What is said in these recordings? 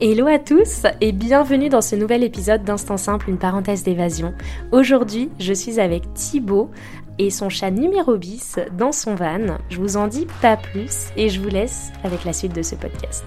Hello à tous et bienvenue dans ce nouvel épisode d'Instant Simple, une parenthèse d'évasion. Aujourd'hui, je suis avec Thibaut et son chat numéro bis dans son van. Je vous en dis pas plus et je vous laisse avec la suite de ce podcast.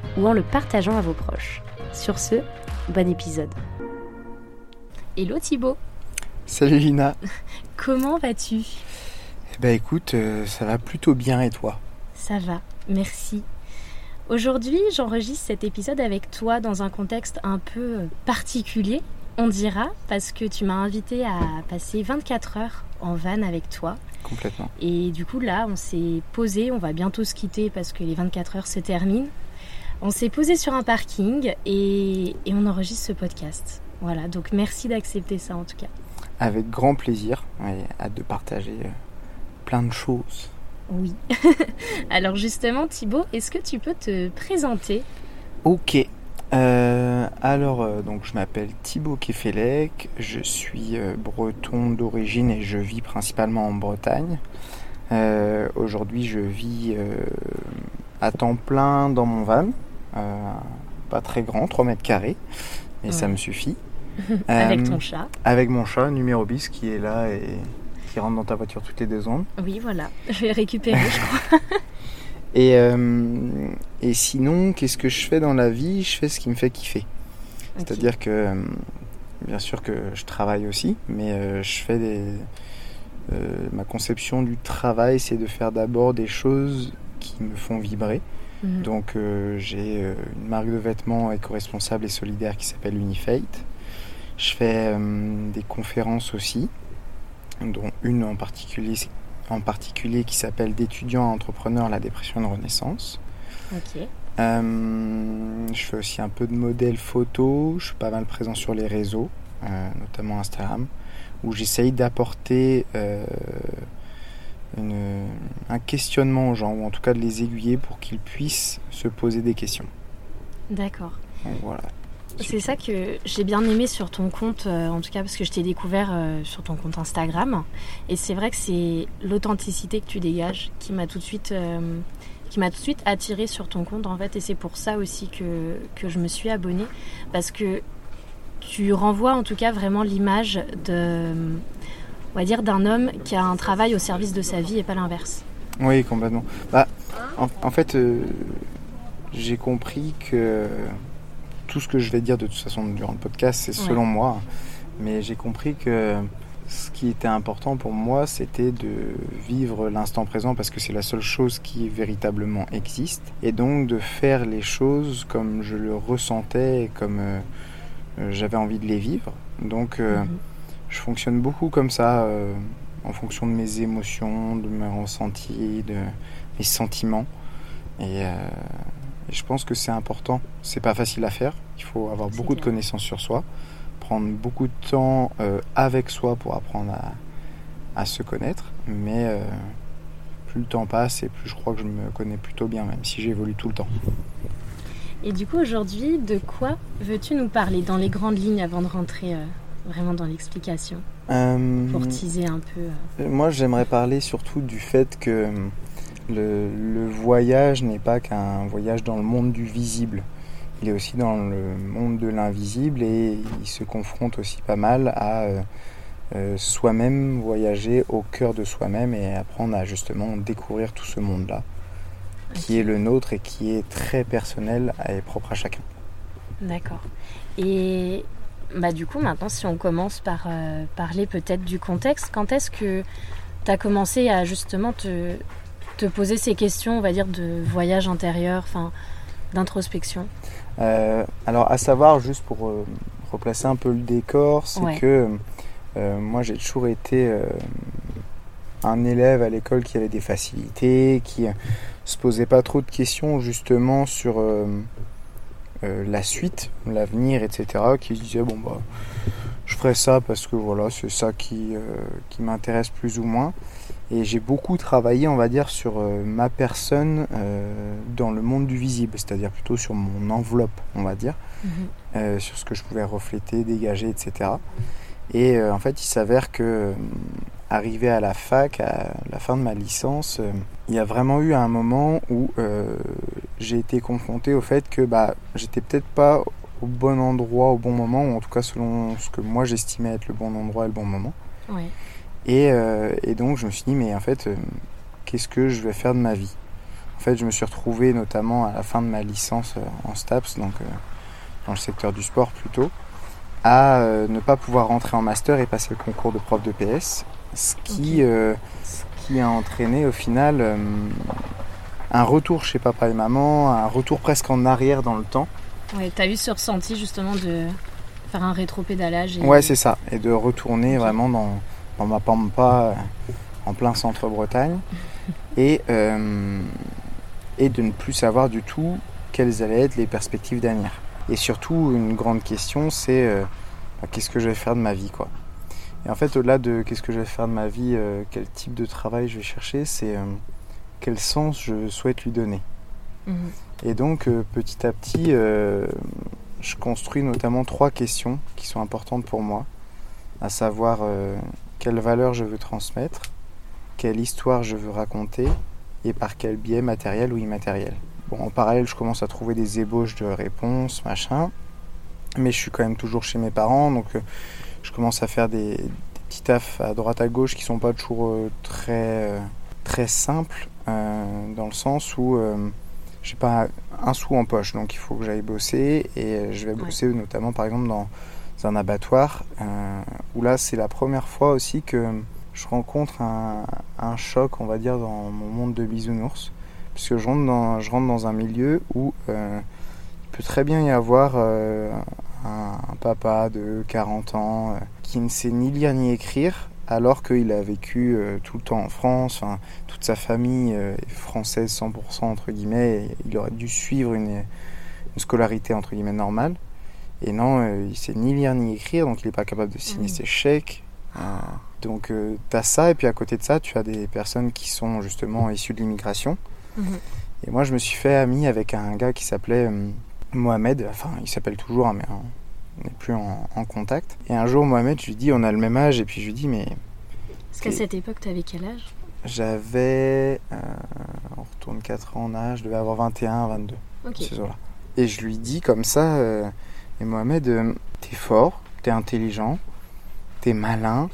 ou en le partageant à vos proches. Sur ce, bon épisode. Hello Thibaut. Salut Lina. Comment vas-tu? Eh ben écoute, euh, ça va plutôt bien et toi? Ça va, merci. Aujourd'hui, j'enregistre cet épisode avec toi dans un contexte un peu particulier, on dira, parce que tu m'as invité à passer 24 heures en van avec toi. Complètement. Et du coup, là, on s'est posé, on va bientôt se quitter parce que les 24 heures se terminent. On s'est posé sur un parking et, et on enregistre ce podcast. Voilà, donc merci d'accepter ça en tout cas. Avec grand plaisir et hâte de partager euh, plein de choses. Oui. Alors justement, Thibaut, est-ce que tu peux te présenter? Ok. Euh, alors, euh, donc je m'appelle Thibaut Kefelec, je suis breton d'origine et je vis principalement en Bretagne. Euh, Aujourd'hui, je vis euh, à temps plein dans mon van, pas très grand, 3 mètres carrés, et Ouais. ça me suffit. avec Euh, ton chat Avec mon chat, numéro bis, qui est là et qui rentre dans ta voiture toutes les deux secondes. Oui, voilà. Je vais le récupérer, je crois. Et, euh, et sinon, qu'est-ce que je fais dans la vie? Je fais ce qui me fait kiffer. C'est-à-dire que, euh, bien sûr que je travaille aussi, mais euh, je fais des... euh, ma conception du travail, c'est de faire d'abord des choses qui me font vibrer. Mhm. Donc euh, j'ai euh, une marque de vêtements éco-responsable et solidaire qui s'appelle Unifate. Je fais euh, des conférences aussi, dont une en particulier, en particulier qui s'appelle d'étudiants à entrepreneurs la dépression de renaissance. Ok. Euh, je fais aussi un peu de modèle photo, je suis pas mal présent sur les réseaux, euh, notamment Instagram, où j'essaye d'apporter euh, une- un questionnement aux gens, ou en tout cas de les aiguiller pour qu'ils puissent se poser des questions. D'accord. Voilà. C'est ça que j'ai bien aimé sur ton compte, euh, en tout cas parce que je t'ai découvert euh, sur ton compte Instagram. Et c'est vrai que c'est l'authenticité que tu dégages qui m'a tout de suite, euh, qui m'a tout de suite attiré sur ton compte en fait. Et c'est pour ça aussi que, que je me suis abonnée parce que tu renvoies en tout cas vraiment l'image de, on va dire, d'un homme qui a un travail au service de sa vie et pas l'inverse. Oui, complètement. Bah, en, en fait, euh, j'ai compris que tout ce que je vais dire de toute façon durant le podcast, c'est Ouais. selon moi. Mais j'ai compris que ce qui était important pour moi, c'était de vivre l'instant présent parce que c'est la seule chose qui véritablement existe. Et donc de faire les choses comme je le ressentais et comme euh, euh, j'avais envie de les vivre. Donc euh, Mhm. Je fonctionne beaucoup comme ça, euh, en fonction de mes émotions, de mes ressentis, de mes sentiments. Et, euh, et je pense que c'est important. C'est pas facile à faire. Il faut avoir beaucoup de connaissances sur soi, prendre beaucoup de temps euh, avec soi pour apprendre à, à se connaître. Mais plus le temps passe et plus je crois que je me connais plutôt bien, même si j'évolue tout le temps. Et du coup, aujourd'hui, de quoi veux-tu nous parler dans les grandes lignes avant de rentrer vraiment dans l'explication Euh, Pour teaser un peu. euh. Moi, j'aimerais parler surtout du fait que euh, le, le voyage n'est pas qu'un voyage dans le monde du visible. Il est aussi dans le monde de l'invisible et il se confronte aussi pas mal à euh, soi-même voyager au cœur de soi-même et apprendre à justement découvrir tout ce monde-là qui est le nôtre et qui est très personnel et propre à chacun. D'accord. Et bah, du coup, maintenant, si on commence par euh, parler peut-être du contexte, quand est-ce que tu as commencé à justement te, te poser ces questions, on va dire, de voyage intérieur, enfin, d'introspection? Alors, à savoir, juste pour replacer un peu le décor, c'est que moi, j'ai toujours été un élève à l'école qui avait des facilités, qui se posait pas trop de questions justement sur euh, euh, la suite, l'avenir, etc. Qui se disait bon bah je ferai ça parce que voilà c'est ça qui, euh, qui m'intéresse plus ou moins. Et j'ai beaucoup travaillé, on va dire, sur ma personne dans le monde du visible, c'est-à-dire plutôt sur mon enveloppe, on va dire, mhm. sur ce que je pouvais refléter, dégager, etc. Et en fait, il s'avère que arrivé à la fac, à la fin de ma licence, euh, il y a vraiment eu un moment où euh, j'ai été confronté au fait que bah, j'étais peut-être pas au bon endroit au bon moment, ou en tout cas selon ce que moi j'estimais être le bon endroit et le bon moment. Et, euh, et, donc je me suis dit, mais en fait, qu'est-ce que je vais faire de ma vie? En fait, je me suis retrouvé notamment à la fin de ma licence en STAPS, donc dans le secteur du sport plutôt, à ne pas pouvoir rentrer en master et passer le concours de prof de PS ce qui, euh, qui a entraîné au final euh, un retour chez papa et maman, un retour presque en arrière dans le temps. Ouais, tu as eu ce ressenti justement de faire un rétro-pédalage et... Ouais, c'est ça, et de retourner vraiment dans, dans, ma pampa euh, en plein centre Bretagne et, et de ne plus savoir du tout quelles allaient être les perspectives d'avenir. Et surtout, une grande question, c'est bah, qu'est-ce que je vais faire de ma vie quoi et en fait, au-delà de qu'est-ce que je vais faire de ma vie, euh, quel type de travail je vais chercher, c'est euh, quel sens je souhaite lui donner. Mhm. Et donc, euh, petit à petit, je construis notamment trois questions qui sont importantes pour moi, à savoir quelle valeur je veux transmettre, quelle histoire je veux raconter et par quel biais matériel ou immatériel. Bon, en parallèle, je commence à trouver des ébauches de réponses, machin, mais je suis quand même toujours chez mes parents, donc je commence à faire des, petits tafs à droite à gauche qui sont pas toujours euh, très, euh, très simples, euh, dans le sens où j'ai pas un sou en poche, donc il faut que j'aille bosser et je vais bosser notamment par exemple dans un abattoir où là c'est la première fois aussi que je rencontre un, un, choc, on va dire, dans mon monde de bisounours, puisque je rentre dans, je rentre dans un milieu où il peut très bien y avoir un, papa de 40 ans euh, qui ne sait ni lire ni écrire alors qu'il a vécu euh, tout le temps en France, toute sa famille euh, est française 100% entre guillemets, et il aurait dû suivre une, scolarité entre guillemets normale. Et non, il sait ni lire ni écrire, donc il n'est pas capable de signer mmh. ses chèques. donc tu as ça, et puis à côté de ça, tu as des personnes qui sont justement issues de l'immigration. Mmh. Et moi, je me suis fait ami avec un gars qui s'appelait Mohamed, enfin il s'appelle toujours, hein, mais on n'est plus en, contact. Et un jour, Mohamed, je lui dis, on a le même âge, et puis je lui dis, mais. Parce qu'à cette époque, tu avais quel âge? J'avais. Euh, on retourne 4 ans en âge, je devais avoir 21, 22. Ok. Et je lui dis comme ça, euh, et Mohamed, euh, t'es fort, t'es intelligent, t'es malin,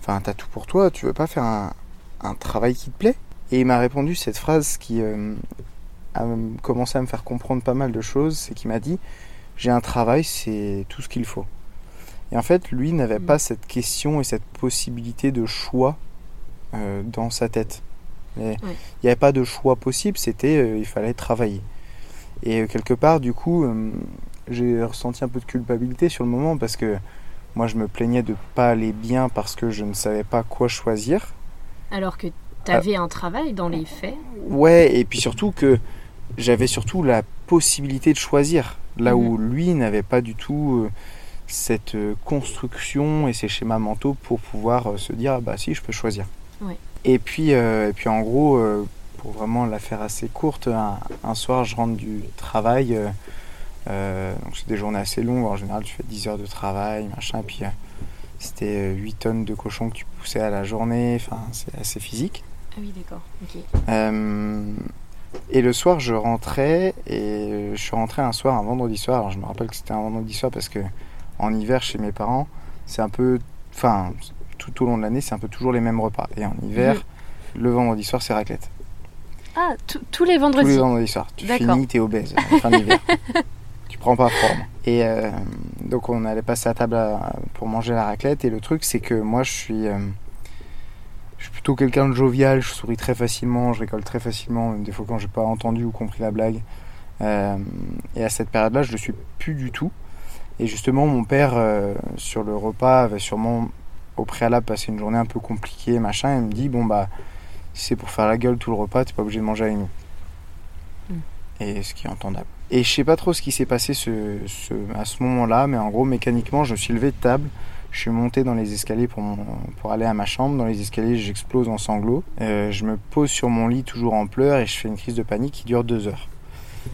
enfin t'as tout pour toi, tu veux pas faire un, un travail qui te plaît? Et il m'a répondu cette phrase qui a commencé à me faire comprendre pas mal de choses, c'est qu'il m'a dit j'ai un travail, c'est tout ce qu'il faut. Et en fait, lui n'avait mm. pas cette question et cette possibilité de choix euh, dans sa tête. Il n'y avait pas de choix possible, c'était euh, il fallait travailler. Et euh, quelque part, du coup, j'ai ressenti un peu de culpabilité sur le moment parce que moi, je me plaignais de pas aller bien parce que je ne savais pas quoi choisir. Alors que tu avais un travail dans les faits. Ouais, et puis surtout que j'avais surtout la possibilité de choisir, là où mhm. lui n'avait pas du tout euh, cette euh, construction et ces schémas mentaux pour pouvoir euh, se dire ah bah si je peux choisir. Et puis et puis en gros pour vraiment la faire assez courte, un, soir je rentre du travail, donc c'est des journées assez longues en général tu fais 10 heures de travail machin et puis c'était 8 tonnes de cochons que tu poussais à la journée, enfin c'est assez physique. Ah oui d'accord. ok et le soir, je rentrais et je suis rentré un soir, un vendredi soir. Alors je me rappelle que c'était un vendredi soir parce que en hiver, chez mes parents, c'est un peu. Enfin, tout au long de l'année, c'est un peu toujours les mêmes repas. Et en hiver, le vendredi soir, c'est raclette. Ah, tous les vendredis Tous les vendredis soirs. Tu finis, t'es obèse en fin d'hiver. tu prends pas forme. Et euh, donc, on allait passer à table pour manger la raclette. Et le truc, c'est que moi, je suis. Euh, je suis plutôt quelqu'un de jovial, je souris très facilement, je rigole très facilement, même des fois quand j'ai pas entendu ou compris la blague. Euh, et à cette période-là, je le suis plus du tout. Et justement, mon père, euh, sur le repas, avait sûrement au préalable passé une journée un peu compliquée, machin, et me dit Bon, bah, si c'est pour faire la gueule tout le repas, t'es pas obligé de manger avec nous. Mm. Et ce qui est entendable. Et je sais pas trop ce qui s'est passé ce, ce, à ce moment-là, mais en gros, mécaniquement, je me suis levé de table. Je suis monté dans les escaliers pour, mon, pour aller à ma chambre. Dans les escaliers, j'explose en sanglots. Euh, je me pose sur mon lit, toujours en pleurs, et je fais une crise de panique qui dure deux heures.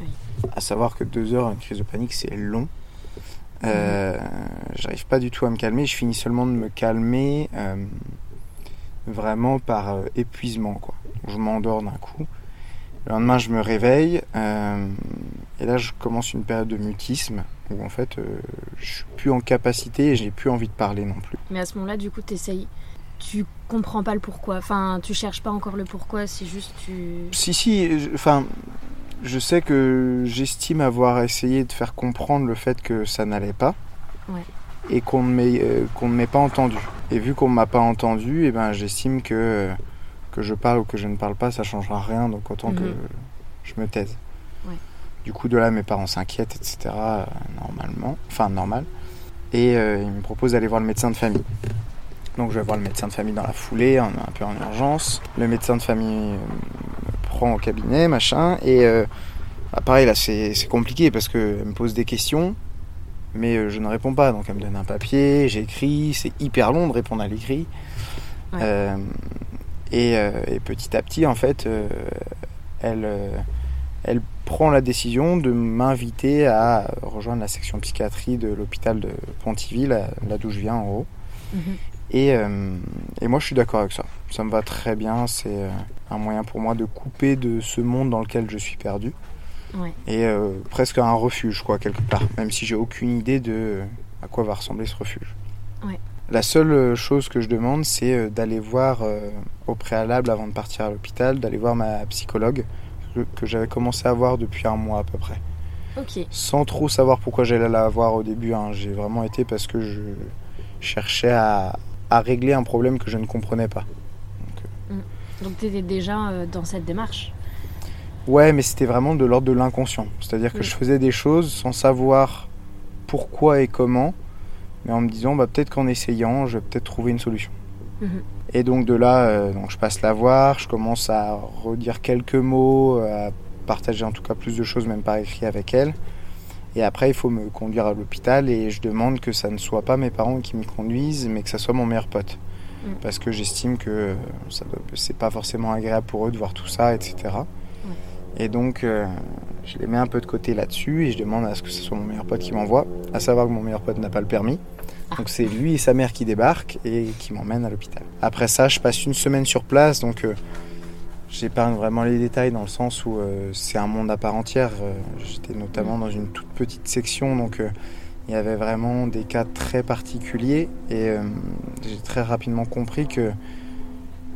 Oui. À savoir que deux heures, une crise de panique, c'est long. Euh, J'arrive pas du tout à me calmer. Je finis seulement de me calmer euh, vraiment par euh, épuisement. Quoi. Je m'endors d'un coup. Le lendemain, je me réveille. euh, et là, je commence une période de mutisme où en fait, euh, je suis plus en capacité et j'ai plus envie de parler non plus. Mais à ce moment-là, du coup, t'essayes. Tu comprends pas le pourquoi. Enfin, tu cherches pas encore le pourquoi, c'est juste tu. Si, si, je- enfin, je sais que j'estime avoir essayé de faire comprendre le fait que ça n'allait pas. Ouais. Et qu'on ne m'ait euh, qu'on ne m'ait pas entendu. Et vu qu'on ne m'a pas entendu, et ben, j'estime que, que je parle ou que je ne parle pas, ça changera rien, donc autant que Mhm. je me taise. Ouais. Du coup, de là, mes parents s'inquiètent, etc., euh, normalement. Enfin, normal. Et euh, ils me proposent d'aller voir le médecin de famille. Donc, je vais voir le médecin de famille dans la foulée, un peu en urgence. Le médecin de famille euh, me prend au cabinet, machin. Et euh, bah, pareil, là, c'est c'est compliqué parce qu'elle me pose des questions, mais je ne réponds pas. Donc, elle me donne un papier, j'écris. C'est hyper long de répondre à l'écrit. Ouais. Euh, et, euh, et petit à petit, en fait, euh, elle, euh, elle prend la décision de m'inviter à rejoindre la section psychiatrie de l'hôpital de Pontivy, là, là d'où je viens en haut. Mhm. Et, euh, et moi, je suis d'accord avec ça. Ça me va très bien. C'est un moyen pour moi de couper de ce monde dans lequel je suis perdu. Ouais. Et euh, presque un refuge, quoi, quelque part. Même si j'ai aucune idée de à quoi va ressembler ce refuge. Ouais. La seule euh, chose que je demande, c'est euh, d'aller voir euh, au préalable, avant de partir à l'hôpital, d'aller voir ma psychologue que, j'avais commencé à voir depuis un mois à peu près. Ok. Sans trop savoir pourquoi j'allais la voir au début. hein. J'ai vraiment été parce que je cherchais à, à régler un problème que je ne comprenais pas. Donc t'étais déjà euh, dans cette démarche? Ouais, mais c'était vraiment de l'ordre de l'inconscient. C'est-à-dire que Oui. je faisais des choses sans savoir pourquoi et comment, mais en me disant bah, peut-être qu'en essayant, je vais peut-être trouver une solution. Mhm. Et donc de là, euh, donc je passe la voir, je commence à redire quelques mots, à partager en tout cas plus de choses, même par écrit avec elle. Et après, il faut me conduire à l'hôpital et je demande que ça ne soit pas mes parents qui me conduisent, mais que ça soit mon meilleur pote. Mm. Parce que j'estime que ça c'est pas forcément agréable pour eux de voir tout ça, etc. Et donc, euh, je les mets un peu de côté là-dessus et je demande à ce que ce soit mon meilleur pote qui m'envoie. À savoir que mon meilleur pote n'a pas le permis. Donc c'est lui et sa mère qui débarquent et qui m'emmènent à l'hôpital. Après ça, je passe une semaine sur place, donc euh, j'épargne vraiment les détails dans le sens où euh, c'est un monde à part entière. Euh, J'étais notamment dans une toute petite section, donc il y avait vraiment des cas très particuliers et j'ai très rapidement compris que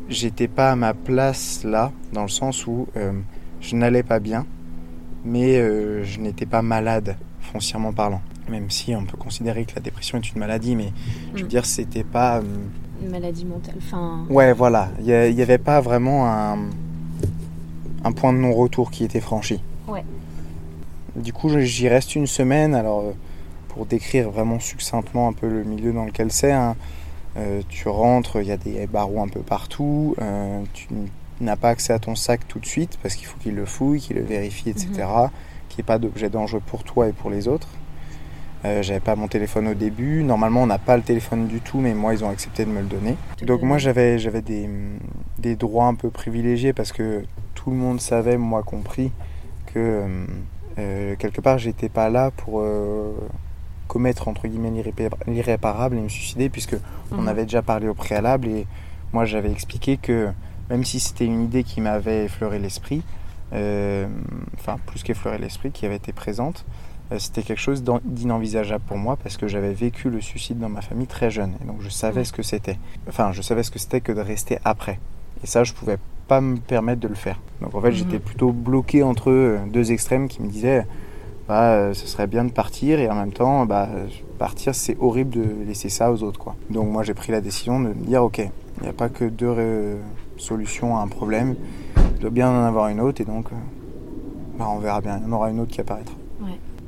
j'étais pas à ma place là, dans le sens où je n'allais pas bien, mais je n'étais pas malade, foncièrement parlant. Même si on peut considérer que la dépression est une maladie, mais je veux Mm. dire, c'était pas. euh, Une maladie mentale. Enfin. Ouais, voilà. Il n'y avait pas vraiment un, un point de non-retour qui était franchi. Ouais. Du coup, j'y reste une semaine. Alors, euh, pour décrire vraiment succinctement un peu le milieu dans lequel c'est, hein, euh, tu rentres, il y a des barreaux un peu partout. euh, tu n'as pas accès à ton sac tout de suite parce qu'il faut qu'il le fouille, qu'il le vérifie, etc. Qu'il n'y ait pas d'objet dangereux pour toi et pour les autres. Euh, J'avais pas mon téléphone au début. Normalement, on n'a pas le téléphone du tout, mais moi, ils ont accepté de me le donner. Donc moi, j'avais j'avais des, des droits un peu privilégiés parce que tout le monde savait, moi compris, que euh, euh, quelque part, j'étais pas là pour euh, commettre entre guillemets l'irréparable et me suicider, puisque on Mhm. avait déjà parlé au préalable et moi, j'avais expliqué que même si c'était une idée qui m'avait effleuré l'esprit, enfin plus qu'effleuré l'esprit, qui avait été présente, c'était quelque chose d'inenvisageable pour moi parce que j'avais vécu le suicide dans ma famille très jeune et donc je savais ce que c'était. Enfin, je savais ce que c'était que de rester après. Et ça, je pouvais pas me permettre de le faire. Donc en fait, Mhm. j'étais plutôt bloqué entre euh, deux extrêmes qui me disaient bah, euh, ce serait bien de partir et en même temps, bah, partir, c'est horrible de laisser ça aux autres. Quoi. Donc moi, j'ai pris la décision de me dire ok, Il n'y a pas que deux solutions à un problème. Il doit bien en avoir une autre et donc bah, on verra bien. Il y en aura une autre qui apparaîtra.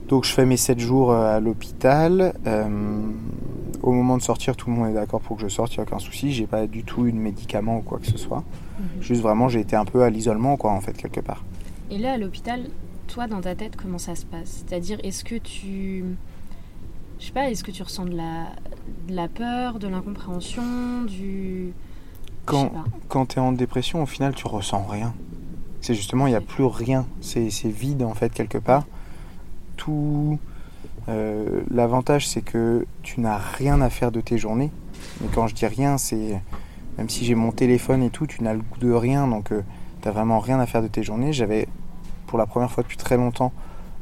Donc je fais mes 7 jours à l'hôpital. au moment de sortir, tout le monde est d'accord pour que je sorte, il n'y a aucun souci. J'ai pas du tout eu de médicaments ou quoi que ce soit. Mhm. Juste vraiment, j'ai été un peu à l'isolement, quoi, en fait, quelque part. Et là, à l'hôpital, toi, dans ta tête, comment ça se passe? C'est-à-dire, est-ce que tu. Je sais pas, est-ce que tu ressens de la, de la peur, de l'incompréhension, du. Quand, quand tu es en dépression, au final, tu ressens rien. C'est justement, il n'y a plus rien. C'est vide, en fait, quelque part. Tout. Euh, l'avantage, c'est que tu n'as rien à faire de tes journées. Mais quand je dis rien, c'est. Même si j'ai mon téléphone et tout, tu n'as le goût de rien. Donc, euh, tu n'as vraiment rien à faire de tes journées. J'avais pour la première fois depuis très longtemps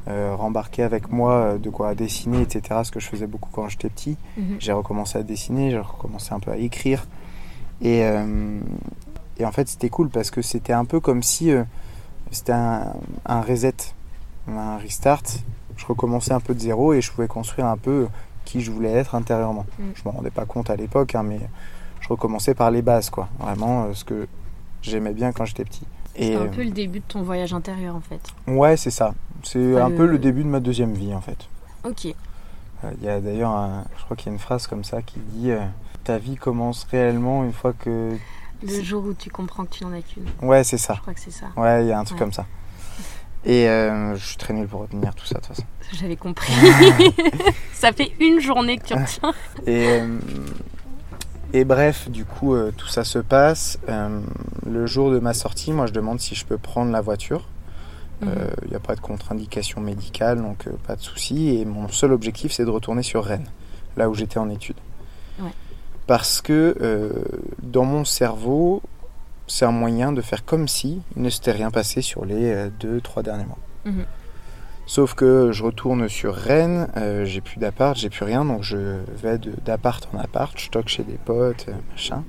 euh, rembarqué avec moi euh, de quoi dessiner, etc. Ce que je faisais beaucoup quand j'étais petit. Mhm. J'ai recommencé à dessiner, j'ai recommencé un peu à écrire. Et, et en fait, c'était cool parce que c'était un peu comme si c'était un, reset, un restart. Je recommençais un peu de zéro et je pouvais construire un peu qui je voulais être intérieurement. Je mhm. Je m'en rendais pas compte à l'époque, hein, mais je recommençais par les bases, quoi. Vraiment ce que j'aimais bien quand j'étais petit. C'est un peu le début de ton voyage intérieur en fait. Ouais, c'est ça. C'est un peu le début de ma deuxième vie en fait. Ok. Euh, il y a d'ailleurs, je crois qu'il y a une phrase comme ça qui dit euh, Ta vie commence réellement une fois que. Le jour où tu comprends que tu n'en as qu'une. Ouais, c'est ça. Je crois que c'est ça. Ouais, il y a un truc comme ça. Et euh, je suis très nul pour retenir tout ça de toute façon. J'avais compris. ça fait une journée que tu retiens. Et, et bref, du coup, euh, tout ça se passe. Euh, le jour de ma sortie, moi, je demande si je peux prendre la voiture. Il n'y mhm. a pas de contre-indication médicale, donc euh, pas de souci. Et mon seul objectif, c'est de retourner sur Rennes, là où j'étais en études. Parce que dans mon cerveau, c'est un moyen de faire comme si il ne s'était rien passé sur les deux, trois derniers mois. Mhm. Sauf que je retourne sur Rennes, euh, j'ai plus d'appart, j'ai plus rien, donc je vais d'appart en appart, je stocke chez des potes, euh, machin.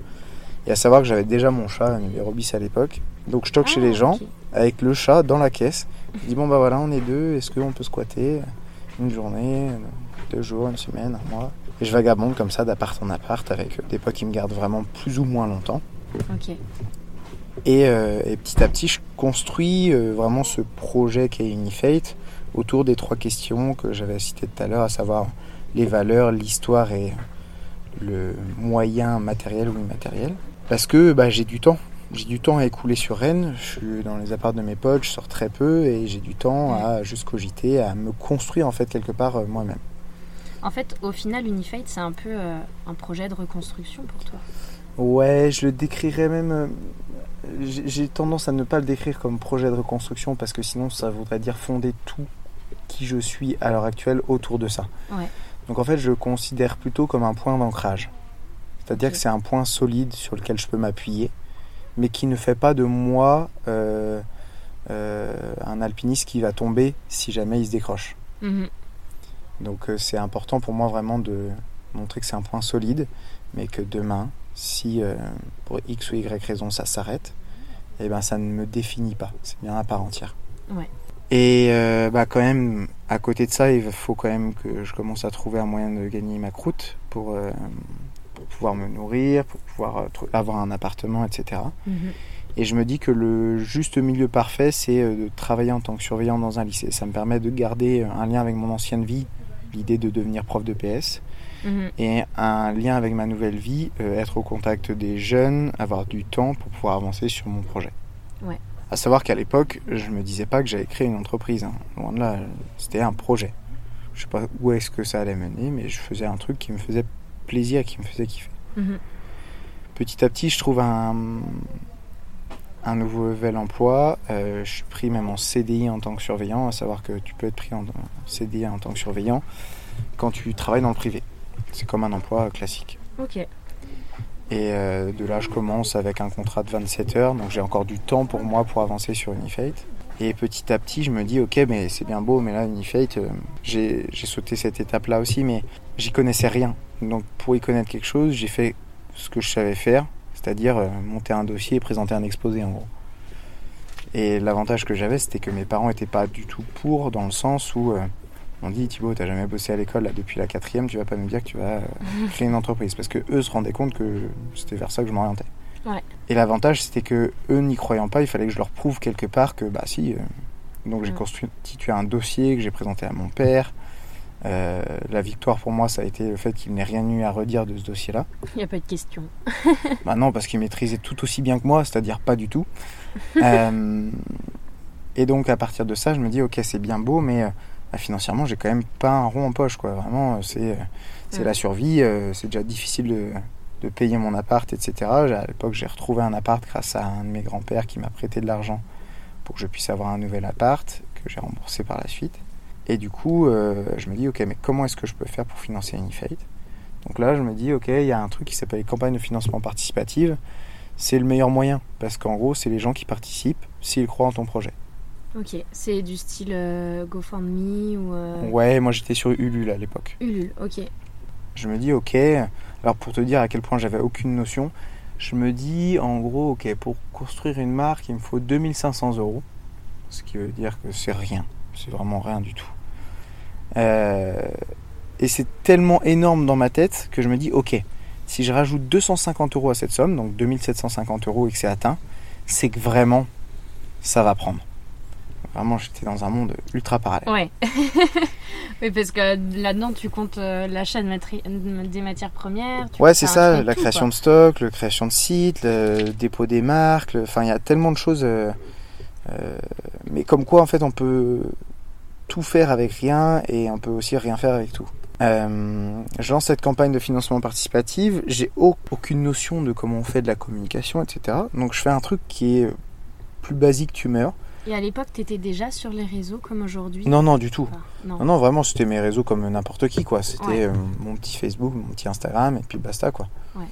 Et à savoir que j'avais déjà mon chat, les Robis à l'époque. Donc je stocke chez les ah, gens avec le chat dans la caisse. Je dis bon bah voilà, on est deux, est-ce qu'on peut squatter une journée, deux jours, une semaine, un mois? Et je vagabonde comme ça d'appart en appart avec des potes qui me gardent vraiment plus ou moins longtemps. Ok. Et, euh, et, petit à petit, je construis vraiment ce projet qui est Unifate autour des trois questions que j'avais citées tout à l'heure, à savoir les valeurs, l'histoire et le moyen matériel ou immatériel. Parce que bah, j'ai du temps. J'ai du temps à écouler sur Rennes. Je suis dans les apparts de mes potes, je sors très peu et j'ai du temps à juste cogiter, à me construire en fait quelque part euh, moi-même. En fait, au final, Unifate, c'est un peu euh, un projet de reconstruction pour toi? Ouais, je le décrirais même. J'ai tendance à ne pas le décrire comme projet de reconstruction parce que sinon ça voudrait dire fonder tout qui je suis à l'heure actuelle autour de ça. Donc en fait, je le considère plutôt comme un point d'ancrage. C'est-à-dire que c'est un point solide sur lequel je peux m'appuyer, mais qui ne fait pas de moi euh, euh, un alpiniste qui va tomber si jamais il se décroche. Mhm. Donc euh, c'est important pour moi vraiment de montrer que c'est un point solide, mais que demain, si pour X ou Y raison ça s'arrête, eh ben ça ne me définit pas. C'est bien à part entière. Ouais. Et euh, bah quand même, à côté de ça, il faut quand même que je commence à trouver un moyen de gagner ma croûte pour, euh, pouvoir me nourrir, pour pouvoir euh, avoir un appartement, etc. Mhm. Et je me dis que le juste milieu parfait, c'est de travailler en tant que surveillant dans un lycée. Ça me permet de garder un lien avec mon ancienne vie, l'idée de devenir prof de PS, mhm. et un lien avec ma nouvelle vie, être au contact des jeunes, avoir du temps pour pouvoir avancer sur mon projet. Ouais. À savoir qu'à l'époque, je me disais pas que j'allais créer une entreprise. Hein. Loin de là, c'était un projet. Je sais pas où est-ce que ça allait mener, mais je faisais un truc qui me faisait plaisir, qui me faisait kiffer. Mhm. Petit à petit, je trouve un, un nouvel emploi. Euh, je suis pris même en CDI en tant que surveillant, à savoir que tu peux être pris en CDI en tant que surveillant quand tu travailles dans le privé. C'est comme un emploi classique. Ok. Et euh, de là, je commence avec un contrat de 27 heures, donc j'ai encore du temps pour moi pour avancer sur Unifate. Et petit à petit, je me dis, ok, mais c'est bien beau, mais là, Unifate, euh, j'ai sauté cette étape-là aussi, mais j'y connaissais rien. Donc pour y connaître quelque chose, j'ai fait ce que je savais faire, c'est-à-dire euh, monter un dossier et présenter un exposé en gros. Et l'avantage que j'avais, c'était que mes parents n'étaient pas du tout pour, dans le sens où on dit Thibaut, t'as jamais bossé à l'école là, depuis la quatrième, tu vas pas nous dire que tu vas euh, créer une entreprise. Parce que eux se rendaient compte que c'était vers ça que je m'orientais. Ouais. Et l'avantage, c'était que eux n'y croyant pas, il fallait que je leur prouve quelque part que, bah si. euh, donc j'ai Mm. constitué un dossier que j'ai présenté à mon père. Euh, la victoire pour moi, ça a été le fait qu'il n'ait rien eu à redire de ce dossier-là. Il n'y a pas de question. Bah non, parce qu'il maîtrisait tout aussi bien que moi, c'est-à-dire pas du tout. Euh, et donc à partir de ça, je me dis, ok, c'est bien beau, mais bah, financièrement, j'ai quand même pas un rond en poche, quoi. Vraiment, c'est Mm. la survie. euh, c'est déjà difficile de, de payer mon appart, etc. À l'époque, j'ai retrouvé un appart grâce à un de mes grands-pères qui m'a prêté de l'argent pour que je puisse avoir un nouvel appart que j'ai remboursé par la suite. Et du coup, euh, je me dis, ok, mais comment est-ce que je peux faire pour financer Unifate? Donc là, je me dis, ok, il y a un truc qui s'appelle campagne de financement participative. C'est le meilleur moyen parce qu'en gros, c'est les gens qui participent s'ils croient en ton projet. Ok, c'est du style euh, GoFundMe ou euh, Ouais, moi j'étais sur Ulule à l'époque. Ulule. Ok. Je me dis, ok, alors pour te dire à quel point j'avais aucune notion, je me dis, en gros, ok, pour construire une marque, il me faut 2500 euros. Ce qui veut dire que c'est rien. C'est vraiment rien du tout. Euh, et c'est tellement énorme dans ma tête que je me dis, ok, si je rajoute 250 euros à cette somme, donc 2750 euros et que c'est atteint, c'est que vraiment, ça va prendre. Vraiment, j'étais dans un monde ultra parallèle. Ouais. oui, parce que là-dedans, tu comptes euh, l'achat de matri- des matières premières. tu Ouais, c'est ça, la tout, création quoi. de stock, la création de sites, le dépôt des marques, le- enfin il y a tellement de choses. euh, euh, mais comme quoi en fait on peut tout faire avec rien et on peut aussi rien faire avec tout. Euh, je lance cette campagne de financement participatif, j'ai au- aucune notion de comment on fait de la communication, etc. Donc je fais un truc qui est plus basique tumeur. Et à l'époque, tu étais déjà sur les réseaux comme aujourd'hui Non, non, du tout. Enfin, non. Non, non, vraiment, c'était mes réseaux comme n'importe qui, quoi. C'était Ouais. euh, mon petit Facebook, mon petit Instagram, et puis basta, quoi. Ouais.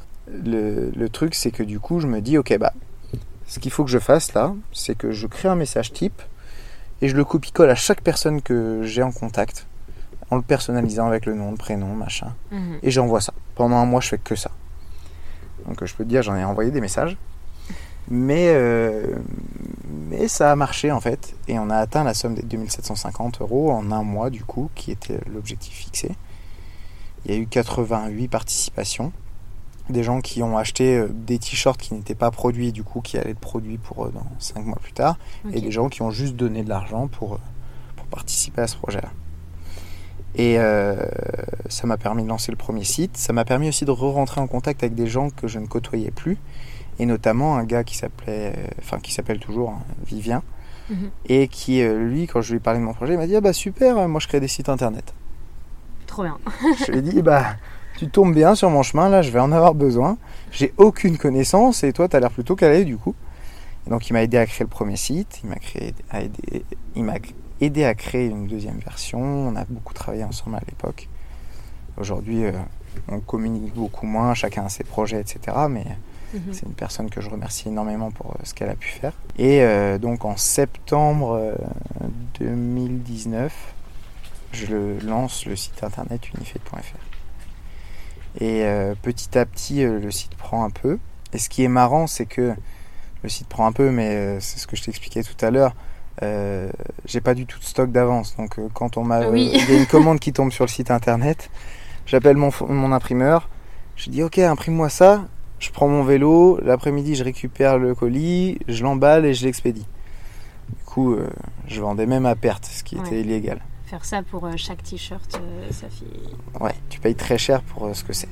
Le, le truc, c'est que du coup, je me dis, ok, bah, ce qu'il faut que je fasse là, c'est que je crée un message type et je le copie-colle à chaque personne que j'ai en contact, en le personnalisant avec le nom, le prénom, machin. Mhm. Et j'envoie ça. Pendant un mois, je fais que ça. Donc, je peux te dire, j'en ai envoyé des messages. Mais, euh, mais ça a marché en fait. Et on a atteint la somme des 2750 euros en un mois, du coup, qui était l'objectif fixé. Il y a eu 88 participations. Des gens qui ont acheté euh, des t-shirts qui n'étaient pas produits, du coup, qui allaient être produits pour eux dans 5 mois plus tard. Et des gens qui ont juste donné de l'argent pour, euh, pour participer à ce projet-là. Et euh, ça m'a permis de lancer le premier site. Ça m'a permis aussi de re-rentrer en contact avec des gens que je ne côtoyais plus. Et notamment un gars qui s'appelait, euh, enfin qui s'appelle toujours hein, Vivien. Mhm. Et qui, euh, lui, quand je lui ai parlé de mon projet, il m'a dit Ah bah super, moi je crée des sites internet. Trop bien. je lui ai dit Bah tu tombes bien sur mon chemin, là je vais en avoir besoin. J'ai aucune connaissance et toi tu as l'air plutôt calé du coup. Et donc il m'a aidé à créer le premier site, il m'a créé, à aider- il m'a aidé à créer une deuxième version. On a beaucoup travaillé ensemble à l'époque. Aujourd'hui, euh, on communique beaucoup moins, chacun a ses projets, etc. Mais Mhm. c'est une personne que je remercie énormément pour euh, ce qu'elle a pu faire. Et euh, donc en septembre euh, 2019, je le- lance le site internet unifed.fr. Et euh, petit à petit, euh, le site prend un peu. Et ce qui est marrant, c'est que le site prend un peu, mais euh, c'est ce que je t'expliquais tout à l'heure. Euh, j'ai pas du tout de stock d'avance. Donc euh, quand on m'a, Oui. euh, il y a une commande qui tombe sur le site internet, j'appelle mon, mon imprimeur. Je dis ok, imprime-moi ça. Je prends mon vélo. L'après-midi, je récupère le colis, je l'emballe et je l'expédie. Du coup, euh, je vendais même à perte, ce qui Ouais. était illégal. Faire ça pour euh, chaque t-shirt, euh, ça fait. Ouais, tu payes très cher pour ce que c'est.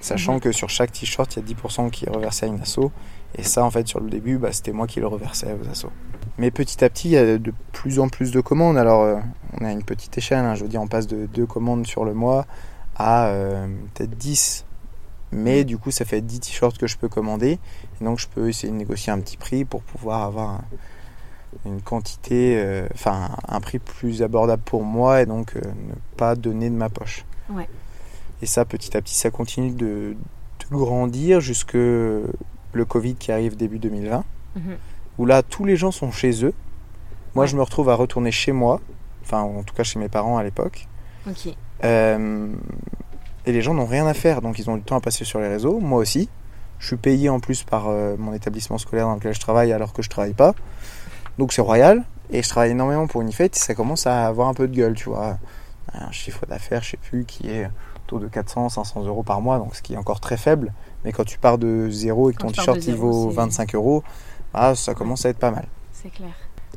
Sachant Mhm. que sur chaque t-shirt, il y a 10% qui est reversé à une asso. Et ça, en fait, sur le début, bah, c'était moi qui le reversais aux assos. Mais petit à petit, il y a de plus en plus de commandes. Alors, on a une petite échelle. hein. je veux dire, on passe de 2 commandes sur le mois à peut-être 10. Mais du coup, ça fait 10 t-shirts que je peux commander. Et donc, je peux essayer de négocier un petit prix pour pouvoir avoir un- une quantité, euh, enfin, un prix plus abordable pour moi et donc euh, ne pas donner de ma poche. Ouais. Et ça, petit à petit, ça continue de, de grandir jusque le Covid qui arrive début 2020, Mhm. où là, tous les gens sont chez eux. Moi, Ouais. je me retrouve à retourner chez moi, enfin, en tout cas chez mes parents à l'époque. Ok. Euh, et les gens n'ont rien à faire, donc ils ont du temps à passer sur les réseaux. Moi aussi. Je suis payé en plus par euh, mon établissement scolaire dans lequel je travaille alors que je travaille pas. Donc c'est royal. Et je travaille énormément pour Unifate et ça commence à avoir un peu de gueule, tu vois. Un chiffre d'affaires, je sais plus, qui est autour de 400, 500 euros par mois, donc ce qui est encore très faible. Mais quand tu pars de zéro et que Quand ton t-shirt il vaut c'est- 25 euros, ah, ça commence à être pas mal. C'est clair.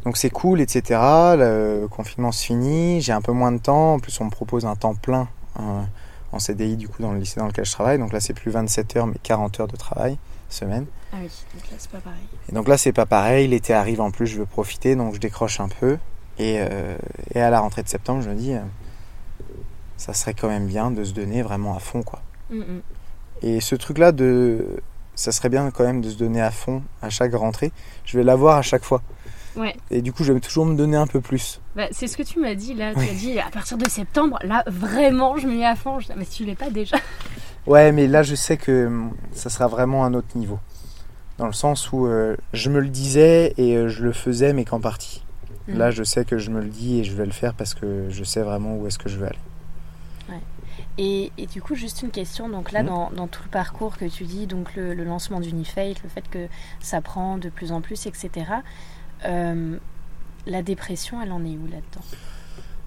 Donc c'est cool, etc. Le confinement se finit, j'ai un peu moins de temps. En plus, on me propose un temps plein euh, en CDI du coup dans le lycée dans lequel je travaille. Donc là, c'est plus 27 heures, mais 40 heures de travail semaine. Ah oui, donc là, c'est pas pareil. Et donc là, c'est pas pareil. L'été arrive en plus, je veux profiter, donc je décroche un peu. Et, euh, et à la rentrée de septembre, je me dis, euh, ça serait quand même bien de se donner vraiment à fond, quoi. Mm. Et ce truc-là, de, ça serait bien quand même de se donner à fond à chaque rentrée. Je vais l'avoir à chaque fois. Ouais, Et du coup, vais toujours me donner un peu plus. bah, c'est ce que tu m'as dit là. Tu Oui. as dit à partir de septembre, là vraiment je me mets à fond. Je dis, mais tu l'es pas déjà. Ouais, mais là, je sais que hum, ça sera vraiment un autre niveau. Dans le sens où euh, je me le disais et euh, je le faisais, mais qu'en partie. Mhm. Là, je sais que je me le dis et je vais le faire parce que je sais vraiment où est-ce que je veux aller. Et, et du coup, juste une question. Donc là, dans, dans tout le parcours que tu dis, donc le, le lancement d'Unifate, le fait que ça prend de plus en plus, etc. euh, la dépression, elle en est où là-dedans?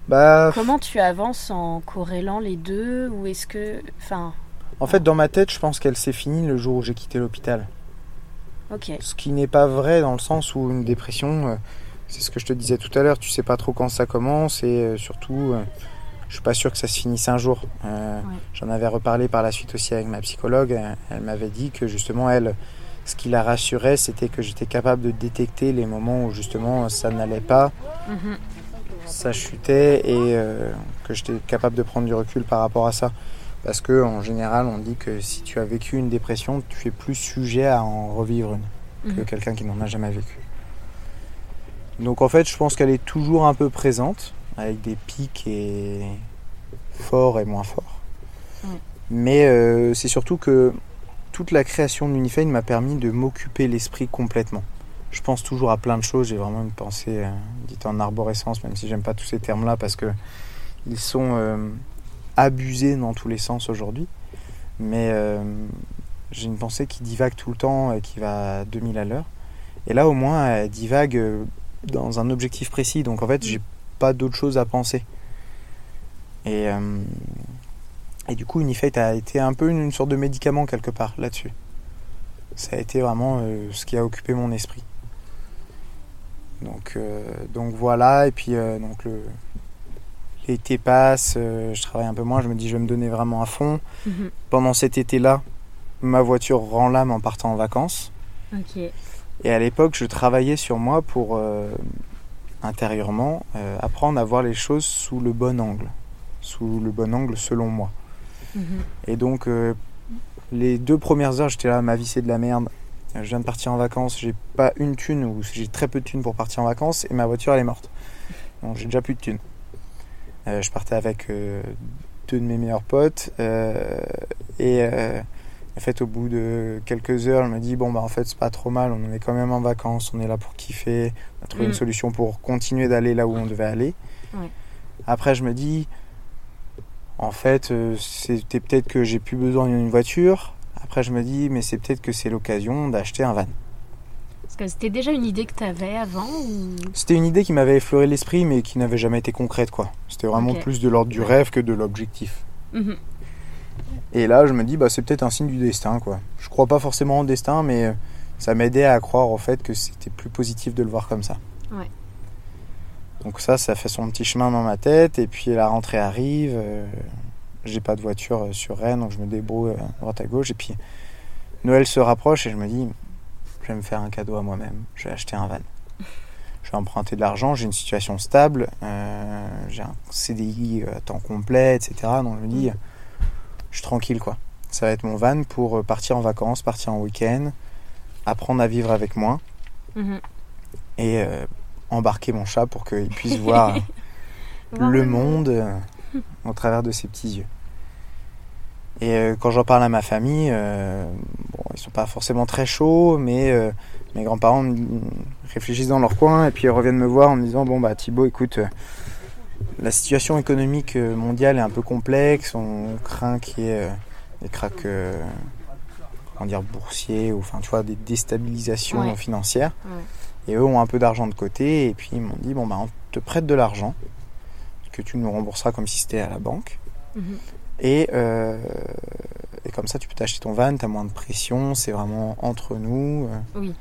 Bah, Comment tu avances en corrélant les deux Ou est-ce que. Enfin, en fait, dans ma tête, je pense qu'elle s'est finie le jour où j'ai quitté l'hôpital. ok. Ce qui n'est pas vrai dans le sens où une dépression, euh, c'est ce que je te disais tout à l'heure, tu sais pas trop quand ça commence et euh, surtout, je suis pas sûr que ça se finisse un jour. Euh, Ouais. J'en avais reparlé par la suite aussi avec ma psychologue. Elle m'avait dit que justement, elle, ce qui la rassurait, c'était que j'étais capable de détecter les moments où justement ça n'allait pas, Mhm. ça chutait et euh, que j'étais capable de prendre du recul par rapport à ça. Parce que en général, on dit que si tu as vécu une dépression, tu es plus sujet à en revivre une que Mhm. quelqu'un qui n'en a jamais vécu. Donc en fait, je pense qu'elle est toujours un peu présente, avec des pics et forts et moins forts. Mais euh, c'est surtout que toute la création de l'Unifane m'a permis de m'occuper l'esprit complètement. Je pense toujours à plein de choses, j'ai vraiment une pensée euh, dite en arborescence, même si j'aime pas tous ces termes-là parce que ils sont euh, abusés dans tous les sens aujourd'hui. Mais euh, j'ai une pensée qui divague tout le temps et qui va à 2000 à l'heure. Et là, au moins, elle divague euh, dans un objectif précis. Donc, en fait, j'ai pas d'autre chose à penser. Et, et du coup, Unifate a été un peu une, une sorte de médicament quelque part là-dessus. Ça a été vraiment euh, ce qui a occupé mon esprit. Donc, euh, donc voilà. Et puis, euh, donc le, l'été passe, je travaille un peu moins. Je me dis, je vais me donner vraiment à fond. Mhm. Pendant cet été-là, ma voiture rend l'âme en partant en vacances. Et à l'époque, je travaillais sur moi pour intérieurement apprendre à voir les choses sous le bon angle, sous le bon angle selon moi. Mhm. Et donc, euh, les deux premières heures, j'étais là, ma vie c'est de la merde. Je viens de partir en vacances, j'ai pas une thune ou j'ai très peu de thunes pour partir en vacances et ma voiture elle est morte. Donc j'ai déjà plus de thunes. Euh, je partais avec euh, deux de mes meilleurs potes et en fait au bout de quelques heures, je me dis bon bah en fait c'est pas trop mal, on est quand même en vacances, on est là pour kiffer, on a trouvé Mm. une solution pour continuer d'aller là où on devait aller. Ouais. Après je me dis en fait, euh, c'était peut-être que j'ai plus besoin d'une voiture. Après, je me dis, mais c'est peut-être que c'est l'occasion d'acheter un van. Parce que c'était déjà une idée que tu avais avant ou... C'était une idée qui m'avait effleuré l'esprit, mais qui n'avait jamais été concrète, quoi. C'était vraiment plus de l'ordre du Ouais. rêve que de l'objectif. Mhm. Et là, je me dis, bah, c'est peut-être un signe du destin, quoi. Je crois pas forcément au destin, mais ça m'aidait à croire au fait que c'était plus positif de le voir comme ça. Ouais. Donc ça, ça fait son petit chemin dans ma tête, et puis la rentrée arrive. euh, j'ai pas de voiture euh, sur Rennes, donc je me débrouille euh, à droite à gauche, et puis Noël se rapproche, et je me dis, je vais me faire un cadeau à moi-même. Je vais acheter un van. Je vais emprunter de l'argent, j'ai une situation stable, euh, j'ai un CDI à temps complet, etc. Donc je me dis, je suis tranquille quoi. Ça va être mon van pour partir en vacances, partir en week-end, apprendre à vivre avec moi Mhm. et euh, embarquer mon chat pour qu'il puisse voir le monde euh, au travers de ses petits yeux. Et euh, quand j'en parle à ma famille, euh, bon, ils sont pas forcément très chauds, mais euh, mes grands-parents réfléchissent dans leur coin et puis ils reviennent me voir en me disant bon bah Thibaut, écoute, euh, la situation économique mondiale est un peu complexe, on craint qu'il y ait des cracks, euh, comment dire, boursiers ou enfin tu vois des déstabilisations Ouais. financières. Ouais. Et eux ont un peu d'argent de côté et puis ils m'ont dit bon bah on te prête de l'argent que tu nous rembourseras comme si c'était à la banque Mhm. et, euh, et comme ça, tu peux t'acheter ton van, tu as moins de pression, c'est vraiment entre nous. euh. Oui.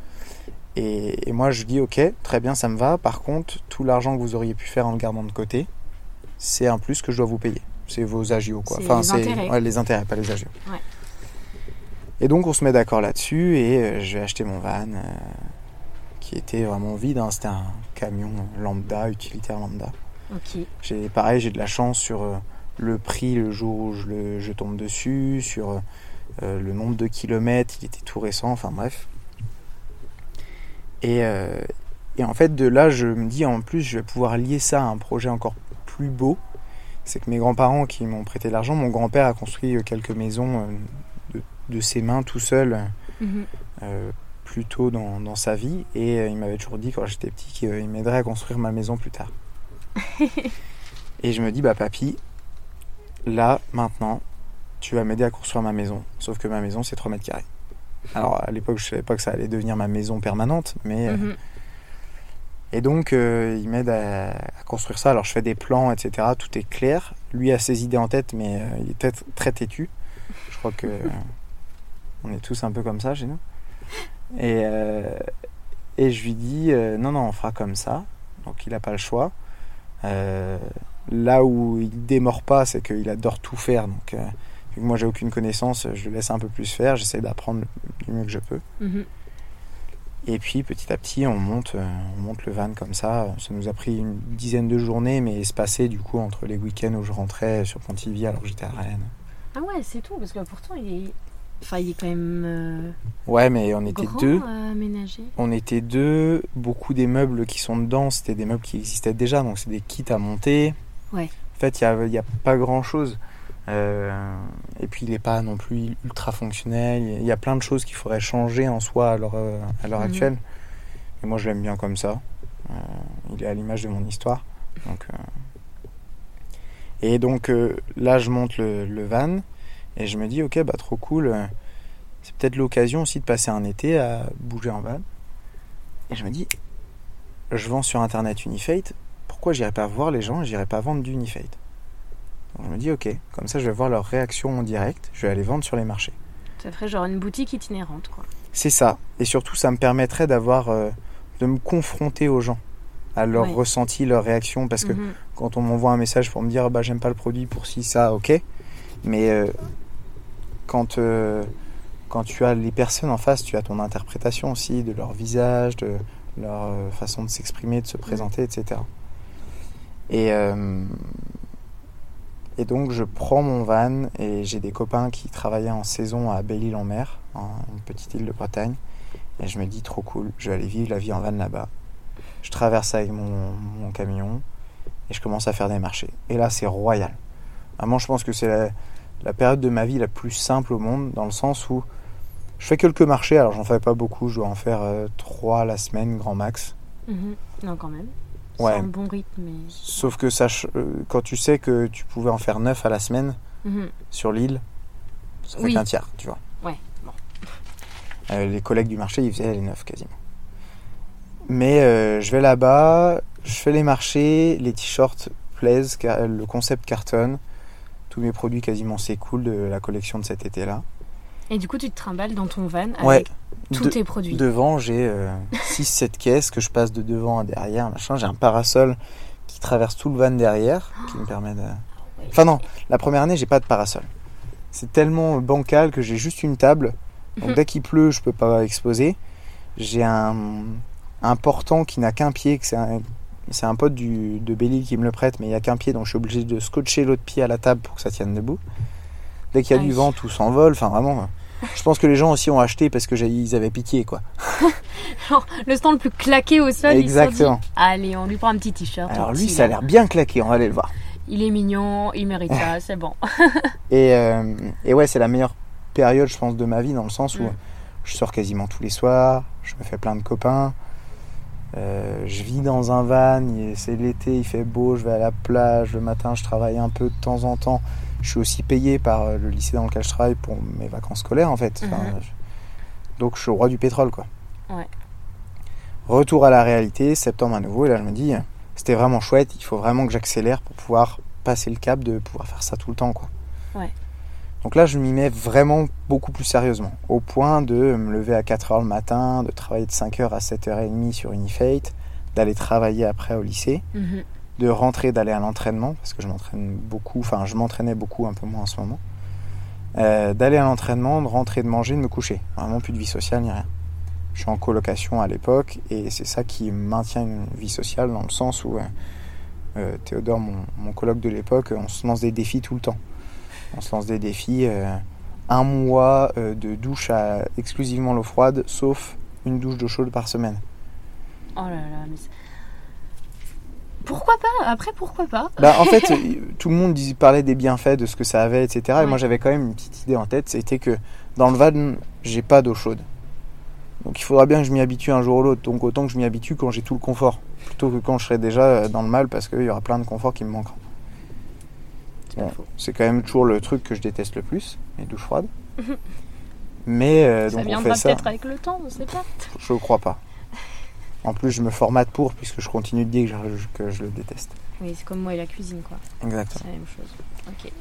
Et, et moi, je dis, ok, très bien, ça me va. Par contre, tout l'argent que vous auriez pu faire en le gardant de côté, c'est un plus que je dois vous payer. C'est vos agios, quoi. C'est les intérêts. ouais, les intérêts, pas les agios. Ouais. Et donc, on se met d'accord là-dessus et euh, je vais acheter mon van euh, qui était vraiment vide. hein. C'était un camion lambda, utilitaire lambda. J'ai pareil, j'ai de la chance sur euh, le prix le jour où je, le- je tombe dessus, sur euh, le nombre de kilomètres, il était tout récent, enfin bref. Et, euh, et en fait, de là, je me dis en plus, je vais pouvoir lier ça à un projet encore plus beau. C'est que mes grands-parents qui m'ont prêté de l'argent, mon grand-père a construit euh, quelques maisons euh, de, de ses mains tout seul. Mhm. euh, plus tôt dans, dans sa vie et euh, il m'avait toujours dit quand j'étais petit qu'il m'aiderait à construire ma maison plus tard. et je me dis bah papy, là maintenant tu vas m'aider à construire ma maison. Sauf que ma maison c'est 3 mètres carrés. Alors à l'époque je savais pas que ça allait devenir ma maison permanente, mais euh, Mhm. et donc euh, il m'aide à, à construire ça. Alors je fais des plans etc. Tout est clair. Lui a ses idées en tête mais euh, il est très, très têtu. Je crois que euh, on est tous un peu comme ça chez nous. Et, euh, et je lui dis euh, non, non, on fera comme ça. Donc il n'a pas le choix. Euh, là où il démord pas, c'est qu'il adore tout faire. Donc vu que moi j'ai aucune connaissance, je le laisse un peu plus faire. J'essaie d'apprendre du mieux que je peux. Mhm. Et puis petit à petit, on monte, on monte le van comme ça. Ça nous a pris une dizaine de journées, mais espacées du coup entre les week-ends où je rentrais sur Pontivy alors que j'étais à Rennes. Ah ouais, c'est tout, parce que pourtant, il est, enfin, il est quand même euh, Ouais, mais on était grand, deux. euh. On était deux, beaucoup des meubles qui sont dedans, c'était des meubles qui existaient déjà, donc c'est des kits à monter. Ouais. En fait, il n'y a, il y a pas grand chose. et puis, il n'est pas non plus ultra fonctionnel. Il y a plein de choses qu'il faudrait changer en soi à l'heure, euh, à l'heure Mhm. actuelle. Et moi, je l'aime bien comme ça. Euh, il est à l'image de mon histoire. Donc, euh, Et donc, euh, là, je monte le, le van et je me dis, ok, bah trop cool. euh, C'est peut-être l'occasion aussi de passer un été à bouger en van. Et je me dis, je vends sur internet Unifate, pourquoi j'irai pas voir les gens et j'irai pas vendre du Unifate? Donc je me dis, ok, comme ça je vais voir leur réaction en direct, je vais aller vendre sur les marchés. Ça ferait genre une boutique itinérante, quoi. C'est ça. Et surtout, ça me permettrait d'avoir, euh, de me confronter aux gens, à leur Ouais. ressenti, leur réaction. Parce que Mhm. quand on m'envoie un message pour me dire, bah j'aime pas le produit pour ci, ça, ok. Mais euh, quand, euh, quand tu as les personnes en face, tu as ton interprétation aussi de leur visage, de leur euh, façon de s'exprimer, de se présenter, etc. Et, euh, et donc je prends mon van et j'ai des copains qui travaillaient en saison à Belle-Île-en-Mer, en- une petite île de Bretagne. Et je me dis trop cool, je vais aller vivre la vie en van là-bas. Je traverse avec mon, mon camion et je commence à faire des marchés. Et là c'est royal. Vraiment je pense que c'est la, la période de ma vie la plus simple au monde dans le sens où je fais quelques marchés, alors j'en fais pas beaucoup, je dois en faire euh, trois la semaine grand max. Mhm. Non, quand même. Ouais. C'est un bon rythme, mais. Sauf que ça, euh, quand tu sais que tu pouvais en faire 9 à la semaine Mhm. sur l'île, ça fait Oui. qu'un tiers, tu vois. Ouais, bon. Euh, les collègues du marché, ils faisaient les 9 quasiment. Mais euh, je vais là-bas, je fais les marchés, les t-shirts plaisent, le concept cartonne. Tous mes produits quasiment s'écoulent de la collection de cet été-là. Et du coup, tu te trimbales dans ton van avec Ouais. tous De- tes produits. Devant, j'ai 6-7 caisses que je passe de devant à derrière. Machin. J'ai un parasol qui traverse tout le van derrière, qui me permet de... Ouais. Enfin non, la première année, j'ai pas de parasol. C'est tellement bancal que j'ai juste une table. Donc dès qu'il pleut, je peux pas exposer. J'ai un, un portant qui n'a qu'un pied, que c'est un, c'est un pote du, de Belle-Île qui me le prête, mais il n'y a qu'un pied, donc je suis obligé de scotcher l'autre pied à la table pour que ça tienne debout. Dès qu'il y a Ah du vent, tout s'envole. Enfin vraiment, je pense que les gens aussi ont acheté parce que ils avaient pitié quoi. Genre, le stand le plus claqué au sol. sont dit, Exactement. Allez, on lui prend un petit t-shirt. Alors lui, ça a l'air bien claqué, on va aller le voir. Il est mignon, il mérite ça, c'est bon. Et, euh, et ouais, c'est la meilleure période, je pense, de ma vie, dans le sens où Mm. je sors quasiment tous les soirs, je me fais plein de copains, euh, je vis dans un van, c'est l'été, il fait beau, je vais à la plage, le matin je travaille un peu de temps en temps. Je suis aussi payé par euh, le lycée dans lequel je travaille pour mes vacances scolaires, en fait. Enfin, Mhm. je- Donc je suis au roi du pétrole, quoi. Ouais. Retour à la réalité, septembre à nouveau, et là je me dis, c'était vraiment chouette, il faut vraiment que j'accélère pour pouvoir passer le cap de pouvoir faire ça tout le temps, quoi. Ouais. Donc là, je m'y mets vraiment beaucoup plus sérieusement, au point de me lever à 4h le matin, de travailler de 5h à 7h30 sur Unifate, d'aller travailler après au lycée, Mhm. de rentrer, d'aller à l'entraînement, parce que je m'entraîne beaucoup, enfin je m'entraînais beaucoup, un peu moins en ce moment, Euh, d'aller à l'entraînement, de rentrer, de manger, de me coucher. Vraiment plus de vie sociale ni rien. Je suis en colocation à l'époque et c'est ça qui maintient une vie sociale dans le sens où euh, euh, Théodore, mon, mon coloc de l'époque, on se lance des défis tout le temps. On se lance des défis. euh, un mois euh, de douche à exclusivement l'eau froide, sauf une douche d'eau chaude par semaine. Oh là là, mais Pourquoi pas? Après, pourquoi pas? Bah, en fait, tout le monde parlait des bienfaits de ce que ça avait, etc. Et moi, j'avais quand même une petite idée en tête, c'était que dans le van, j'ai pas d'eau chaude. Donc, il faudra bien que je m'y habitue un jour ou l'autre. Donc, autant que je m'y habitue quand j'ai tout le confort, plutôt que quand je serai déjà euh, dans le mal, parce qu'il y aura plein de confort qui me manquera. C'est Bon, quand même toujours le truc que je déteste le plus, les douches froides. Mais euh, Ça donc on viendra fait peut-être avec le temps, on sait pas. Je crois pas. En plus, je me formate pour, puisque je continue de dire que je, que je le déteste. Oui, c'est comme moi et la cuisine, quoi. Exactement. C'est la même chose. Ok.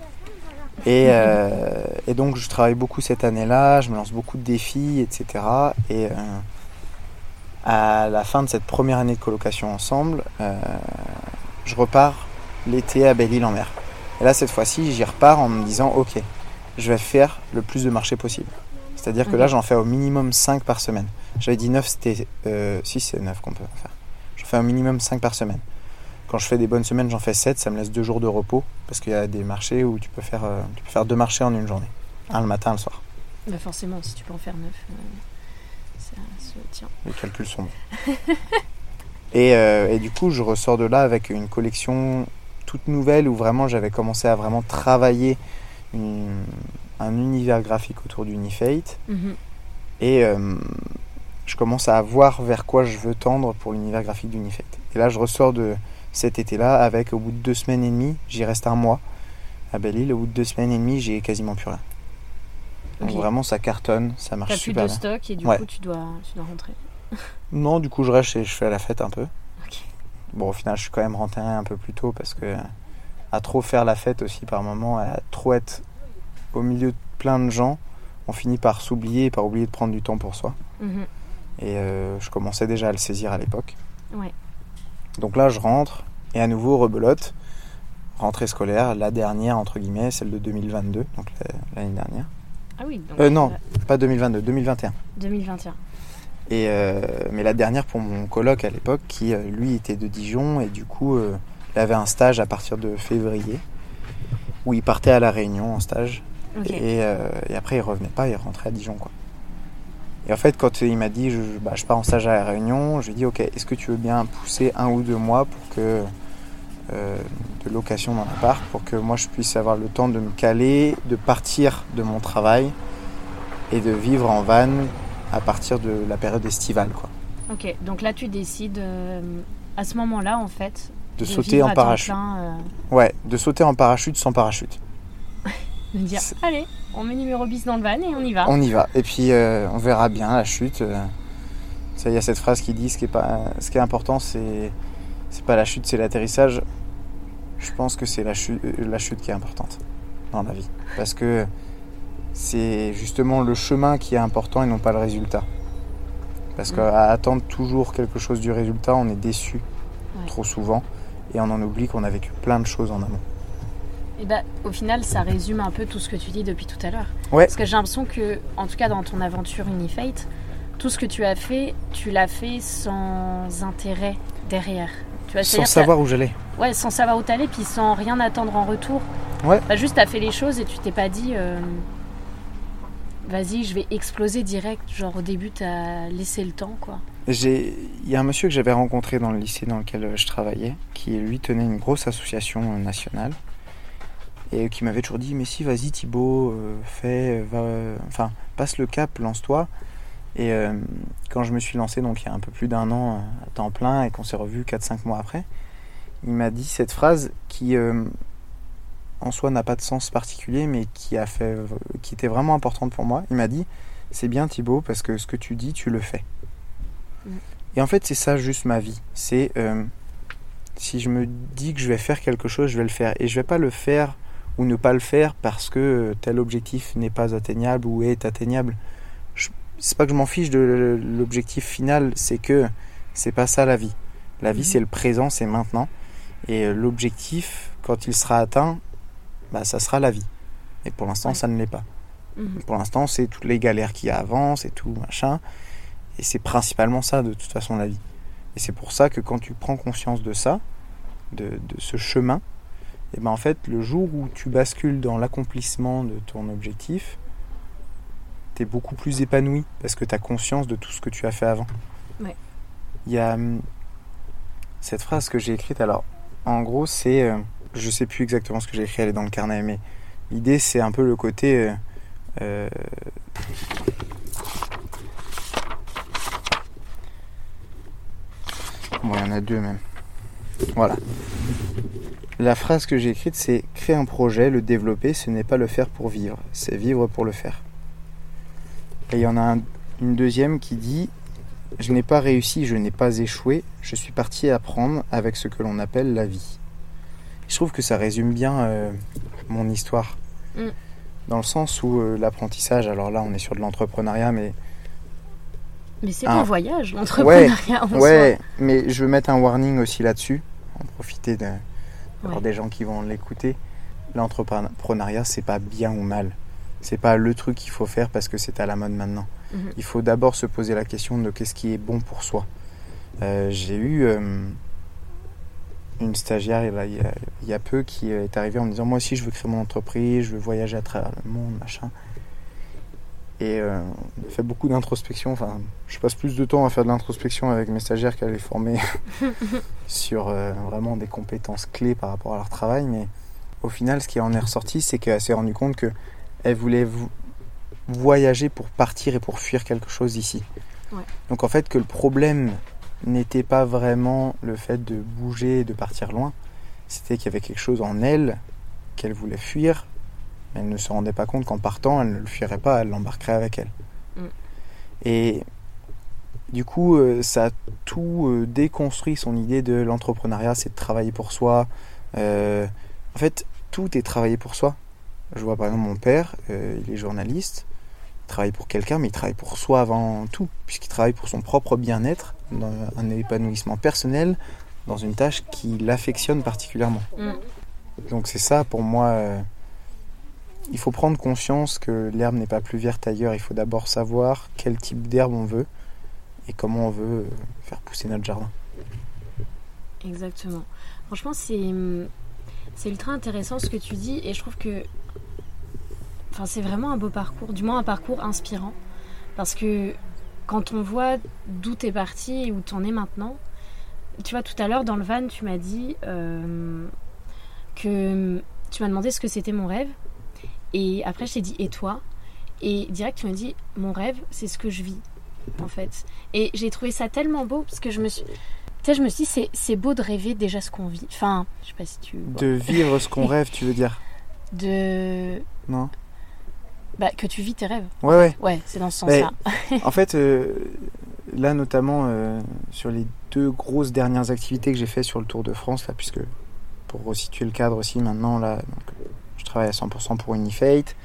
Et, euh, et donc je travaille beaucoup cette année-là, je me lance beaucoup de défis, etc. Et euh, à la fin de cette première année de colocation ensemble, je repars l'été à Belle-Île-en-Mer. Et là, cette fois-ci, j'y repars en me disant, ok, je vais faire le plus de marchés possible. C'est-à-dire que là, j'en fais au minimum 5 par semaine. J'avais dit 9, c'était... Euh, si, c'est 9 qu'on peut en faire. J'en fais au minimum 5 par semaine. Quand je fais des bonnes semaines, j'en fais 7, ça me laisse 2 jours de repos, parce qu'il y a des marchés où tu peux faire, euh, tu peux faire deux marchés en une journée. Un le matin, un le soir. Bah forcément, si tu peux en faire neuf, euh, ça se tient. Les calculs sont bons. et, euh, et du coup, je ressors de là avec une collection toute nouvelle où vraiment j'avais commencé à vraiment travailler une- un univers graphique autour d'Unifate. Mhm. Et euh, je commence à voir vers quoi je veux tendre pour l'univers graphique d'Unifate. Et là, je ressors de cet été-là avec, au bout de deux semaines et demie, j'y reste un mois à Belle-Île. Au bout de deux semaines et demie, j'ai quasiment plus rien. Donc vraiment, ça cartonne, ça marche T'as plus super de bien. stock et du Ouais. coup, tu dois, tu dois rentrer. Non, du coup, je reste et je fais la fête un peu. Bon, au final, je suis quand même rentré un peu plus tôt parce que à trop faire la fête aussi par moment, à trop être au milieu de plein de gens, on finit par s'oublier et par oublier de prendre du temps pour soi. Mhm. Et euh, je commençais déjà à le saisir à l'époque. Ouais. Donc là, je rentre et à nouveau rebelote. Rentrée scolaire, la dernière entre guillemets, celle de 2022, donc la- l'année dernière. Ah oui, donc. Euh, non. Pas 2022, 2021. 2021. Et euh, mais la dernière pour mon coloc à l'époque, qui euh, lui était de Dijon et du coup euh, il avait un stage à partir de février où il partait à la Réunion en stage et, euh, et après il revenait pas, il rentrait à Dijon quoi. Et en fait quand il m'a dit je, bah, je pars en stage à la Réunion, je lui ai dit ok est-ce que tu veux bien pousser un ou deux mois pour que euh, de location dans l'appart pour que moi je puisse avoir le temps de me caler, de partir de mon travail et de vivre en van à partir de la période estivale quoi. Ok, donc là, tu décides à à ce moment-là, en fait, De, sauter en parachute. plein, euh, Ouais, de sauter en parachute sans parachute. de dire allez, on met numéro bis dans le van et on y va. On y va. Et puis euh, on verra bien la chute. euh. Ça, il y a cette phrase qui dit ce qui est pas, ce qui est important, c'est c'est pas la chute, c'est l'atterrissage. Je pense que c'est la chute, la chute qui est importante dans la vie, parce que c'est justement le chemin qui est important et non pas le résultat. Parce Mm. qu'à attendre toujours quelque chose du résultat, on est déçu Ouais. trop souvent et on en oublie qu'on a vécu plein de choses en amont. Et bah, au final, ça résume un peu tout ce que tu dis depuis tout à l'heure. Ouais. Parce que j'ai l'impression que, en tout cas, dans ton aventure Unifate, tout ce que tu as fait, tu l'as fait sans intérêt derrière. Tu vois, Sans savoir où j'allais. Ouais, sans savoir où t'allais, puis sans rien attendre en retour. Ouais. Bah, juste, t'as fait les choses et tu t'es pas dit, euh, vas-y, je vais exploser direct. Genre, au début, t'as laissé le temps, quoi. Il y a un monsieur que j'avais rencontré dans le lycée dans lequel euh, je travaillais, qui lui tenait une grosse association euh, nationale, et qui m'avait toujours dit mais si vas-y Thibaut, euh, fais, va, enfin passe le cap, lance-toi. Et quand je me suis lancé donc il y a un peu plus d'un an à temps plein et qu'on s'est revu 4-5 mois après, il m'a dit cette phrase qui en soi n'a pas de sens particulier, mais qui a fait, euh, qui était vraiment importante pour moi. Il m'a dit c'est bien Thibaut parce que ce que tu dis tu le fais. Et en fait, c'est ça juste ma vie. C'est euh, si je me dis que je vais faire quelque chose, je vais le faire. Et je vais pas le faire ou ne pas le faire parce que tel objectif n'est pas atteignable ou est atteignable. C'est pas que je m'en fiche de l'objectif final, c'est que c'est pas ça la vie. La vie, mhm. c'est le présent, c'est maintenant. Et euh, l'objectif, quand il sera atteint, bah, ça sera la vie. Et pour l'instant, ça ne l'est pas. Mhm. Pour l'instant, c'est toutes les galères qui avancent et tout, machin. Et c'est principalement ça, de toute façon, la vie. Et c'est pour ça que quand tu prends conscience de ça, de, de ce chemin, et ben en fait, le jour où tu bascules dans l'accomplissement de ton objectif, tu es beaucoup plus épanoui parce que tu as conscience de tout ce que tu as fait avant. Il y a hum, cette phrase que j'ai écrite, alors en gros, c'est. Euh, je sais plus exactement ce que j'ai écrit, elle dans le carnet, mais l'idée, c'est un peu le côté. Euh, euh, bon, il y en a deux même. Voilà. La phrase que j'ai écrite, c'est créer un projet, le développer, ce n'est pas le faire pour vivre, c'est vivre pour le faire. Et il y en a une deuxième qui dit Je n'ai pas réussi, je n'ai pas échoué, je suis parti apprendre avec ce que l'on appelle la vie. Je trouve que ça résume bien euh, mon histoire. Mm. Dans le sens où euh, l'apprentissage, alors là on est sur de l'entrepreneuriat, mais. Mais c'est un voyage, l'entrepreneuriat ouais, ouais, mais je veux mettre un warning aussi là-dessus, en profiter de alors des gens qui vont l'écouter. L'entrepreneuriat, c'est pas bien ou mal. C'est pas le truc qu'il faut faire parce que c'est à la mode maintenant. Mhm. Il faut d'abord se poser la question de qu'est-ce qui est bon pour soi. Euh, j'ai eu une stagiaire il y, a, peu qui est arrivée en me disant Moi aussi, je veux créer mon entreprise, je veux voyager à travers le monde, machin. Et euh, on fait beaucoup d'introspection. Enfin, je passe plus de temps à faire de l'introspection avec mes stagiaires qu'à les former sur euh, vraiment des compétences clés par rapport à leur travail. Mais au final, ce qui en est ressorti, c'est qu'elle s'est rendue compte qu'elle voulait voyager pour partir et pour fuir quelque chose ici. Donc en fait, que le problème n'était pas vraiment le fait de bouger et de partir loin, c'était qu'il y avait quelque chose en elle qu'elle voulait fuir elle ne se rendait pas compte qu'en partant, elle ne le fuirait pas, elle l'embarquerait avec elle. Mm. Et du coup, euh, ça a tout euh, déconstruit son idée de l'entrepreneuriat, c'est de travailler pour soi. Euh, en fait, tout est travailler pour soi. Je vois par exemple mon père, il est journaliste, il travaille pour quelqu'un, mais il travaille pour soi avant tout, puisqu'il travaille pour son propre bien-être, un épanouissement personnel, dans une tâche qui l'affectionne particulièrement. Mm. Donc c'est ça pour moi il faut prendre conscience que l'herbe n'est pas plus verte ailleurs. Il faut d'abord savoir quel type d'herbe on veut et comment on veut faire pousser notre jardin. Exactement. Franchement, c'est, c'est ultra intéressant ce que tu dis et je trouve que enfin, c'est vraiment un beau parcours, du moins un parcours inspirant. Parce que quand on voit d'où tu es parti et où tu en es maintenant, tu vois, tout à l'heure dans le van, tu m'as dit euh, que tu m'as demandé ce que c'était mon rêve. Et après, je t'ai dit, et toi? Et direct, tu m'as dit, mon rêve, c'est ce que je vis, en fait. Et j'ai trouvé ça tellement beau, parce que je me suis. Tu sais, je me suis dit, c'est beau de rêver déjà ce qu'on vit. Enfin, je sais pas si tu. De vivre ce qu'on rêve, tu veux dire? De. Non? Bah, que tu vis tes rêves. Ouais, ouais. Ouais, c'est dans ce sens-là. en fait, euh, là, notamment, euh, sur les deux grosses dernières activités que j'ai fait sur le Tour de France, là, puisque pour resituer le cadre aussi, maintenant, là, donc, je travaille à 100% pour Unifate.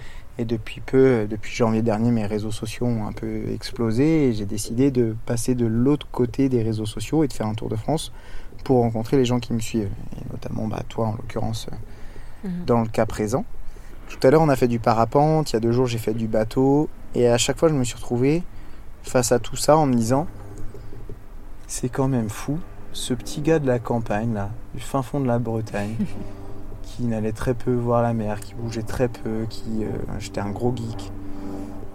Et depuis peu, depuis janvier dernier, mes réseaux sociaux ont un peu explosé et j'ai décidé de passer de l'autre côté des réseaux sociaux et de faire un tour de France pour rencontrer les gens qui me suivent. Et notamment bah, toi, en l'occurrence, mhm. dans le cas présent. Tout à l'heure, on a fait du parapente. Il y a deux jours, j'ai fait du bateau. Et à chaque fois, je me suis retrouvé face à tout ça en me disant c'est quand même fou, ce petit gars de la campagne, là, du fin fond de la Bretagne. qui n'allait très peu voir la mer, qui bougeait très peu, qui euh, j'étais un gros geek,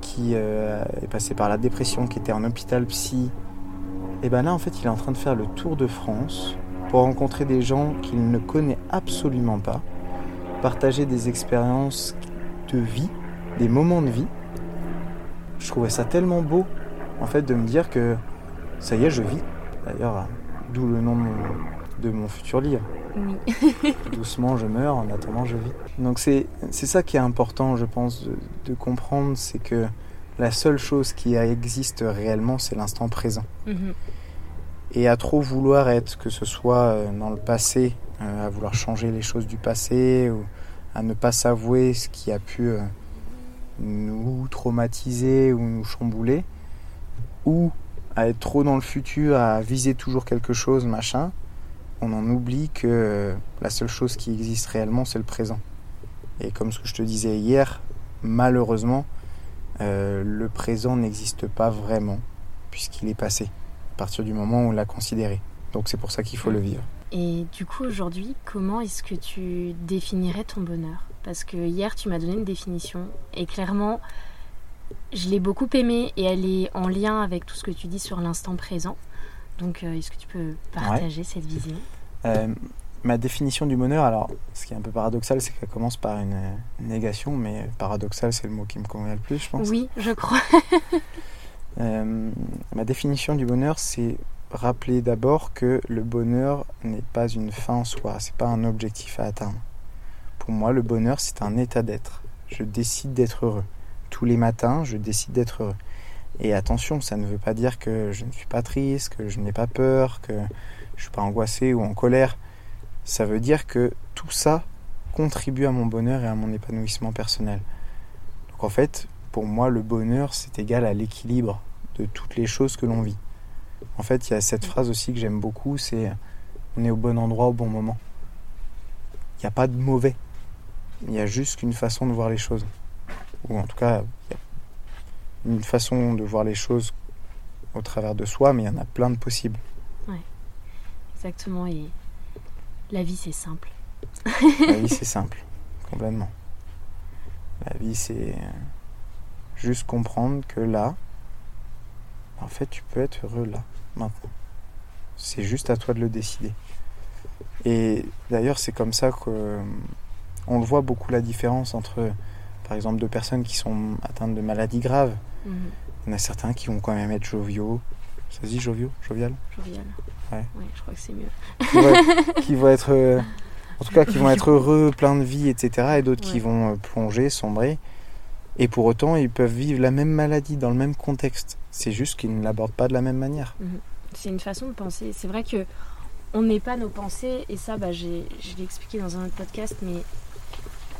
qui euh, est passé par la dépression, qui était en hôpital psy. Et ben là en fait il est en train de faire le tour de France pour rencontrer des gens qu'il ne connaît absolument pas, partager des expériences de vie, des moments de vie. Je trouvais ça tellement beau en fait de me dire que ça y est je vis. D'ailleurs d'où le nom de mon futur livre. Doucement, je meurs, en attendant, je vis. Donc c'est ça qui est important, je pense, de, comprendre, c'est que la seule chose qui existe réellement, c'est l'instant présent. Mhm. Et à trop vouloir être, que ce soit euh, dans le passé, à vouloir changer les choses du passé, ou à ne pas s'avouer ce qui a pu euh, nous traumatiser ou nous chambouler, ou à être trop dans le futur, à viser toujours quelque chose, machin, on en oublie que euh, la seule chose qui existe réellement, c'est le présent. Et comme ce que je te disais hier, malheureusement, euh, le présent n'existe pas vraiment, puisqu'il est passé, à partir du moment où on l'a considéré. Donc c'est pour ça qu'il faut le vivre. Et du coup, aujourd'hui, comment est-ce que tu définirais ton bonheur? Parce que hier, tu m'as donné une définition, et clairement, je l'ai beaucoup aimée, et elle est en lien avec tout ce que tu dis sur l'instant présent. Donc, euh, est-ce que tu peux partager cette vision? Euh, Ma définition du bonheur, alors, ce qui est un peu paradoxal, c'est qu'elle commence par une négation, mais paradoxal, c'est le mot qui me convient le plus, je pense. Oui, je crois. Euh, ma définition du bonheur, c'est rappeler d'abord que le bonheur n'est pas une fin en soi, c'est pas un objectif à atteindre. Pour moi, le bonheur, c'est un état d'être. Je décide d'être heureux. Tous les matins, je décide d'être heureux. Et attention, ça ne veut pas dire que je ne suis pas triste, que je n'ai pas peur, que je ne suis pas angoissé ou en colère. Ça veut dire que tout ça contribue à mon bonheur et à mon épanouissement personnel. Donc en fait, pour moi, le bonheur, c'est égal à l'équilibre de toutes les choses que l'on vit. En fait, il y a cette phrase aussi que j'aime beaucoup, c'est on est au bon endroit au bon moment. Il n'y a pas de mauvais. Il y a juste qu'une façon de voir les choses. Ou en tout cas, il y a une façon de voir les choses au travers de soi, mais il y en a plein de possibles. Ouais, exactement. Et la vie, c'est simple. la vie, c'est simple, complètement. La vie, c'est juste comprendre que là, en fait, tu peux être heureux là, maintenant. C'est juste à toi de le décider. Et d'ailleurs, c'est comme ça que on le voit beaucoup la différence entre, par exemple, deux personnes qui sont atteintes de maladies graves Mhm. Il y en a certains qui vont quand même être joviaux. Ça se dit joviaux? Jovial? Jovial. Ouais. Oui, je crois que c'est mieux. Qui vont, être. Euh, en tout cas, qui vont être heureux, plein de vie, etc. Et d'autres qui vont euh, plonger, sombrer. Et pour autant, ils peuvent vivre la même maladie dans le même contexte. C'est juste qu'ils ne l'abordent pas de la même manière. Mhm. C'est une façon de penser. C'est vrai que on n'est pas nos pensées, et ça, bah, je l'ai expliqué dans un autre podcast, mais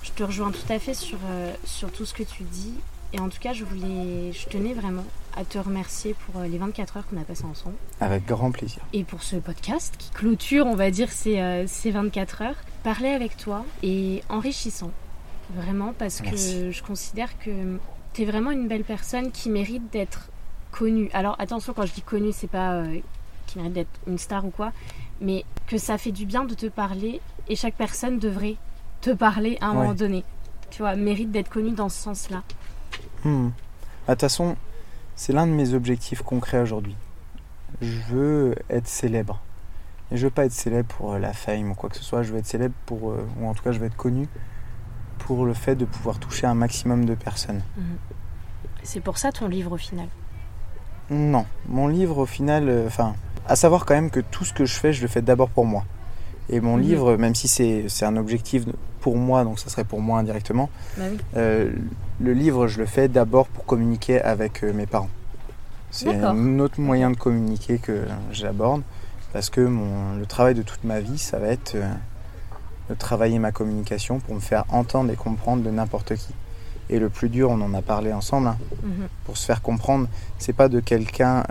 je te rejoins tout à fait sur, euh, sur tout ce que tu dis. Et en tout cas, je voulais, je tenais vraiment à te remercier pour euh, les 24 heures qu'on a passées ensemble. Avec grand plaisir. Et pour ce podcast qui clôture, on va dire, ces, euh, ces 24 heures. Parler avec toi est enrichissant, vraiment, parce que je considère que tu es vraiment une belle personne qui mérite d'être connue. Alors attention, quand je dis connue, c'est pas euh, qui mérite d'être une star ou quoi, mais que ça fait du bien de te parler et chaque personne devrait te parler à un moment donné. Tu vois, mérite d'être connue dans ce sens-là. Hmm. Bah, de toute façon, c'est l'un de mes objectifs concrets aujourd'hui. Je veux être célèbre. Et je veux pas être célèbre pour euh, la fame ou quoi que ce soit. Je veux être célèbre pour, euh, ou en tout cas, je veux être connu pour le fait de pouvoir toucher un maximum de personnes. Mhm. C'est pour ça ton livre au final? Non, mon livre au final, euh, enfin, à savoir quand même que tout ce que je fais, je le fais d'abord pour moi. Et mon mhm. livre, même si c'est un objectif pour moi, donc ça serait pour moi indirectement, bah euh, le livre, je le fais d'abord pour communiquer avec euh, mes parents. C'est un autre moyen de communiquer que j'aborde, parce que mon, le travail de toute ma vie, ça va être euh, de travailler ma communication pour me faire entendre et comprendre de n'importe qui. Et le plus dur, on en a parlé ensemble, hein, mhm. pour se faire comprendre, c'est pas de quelqu'un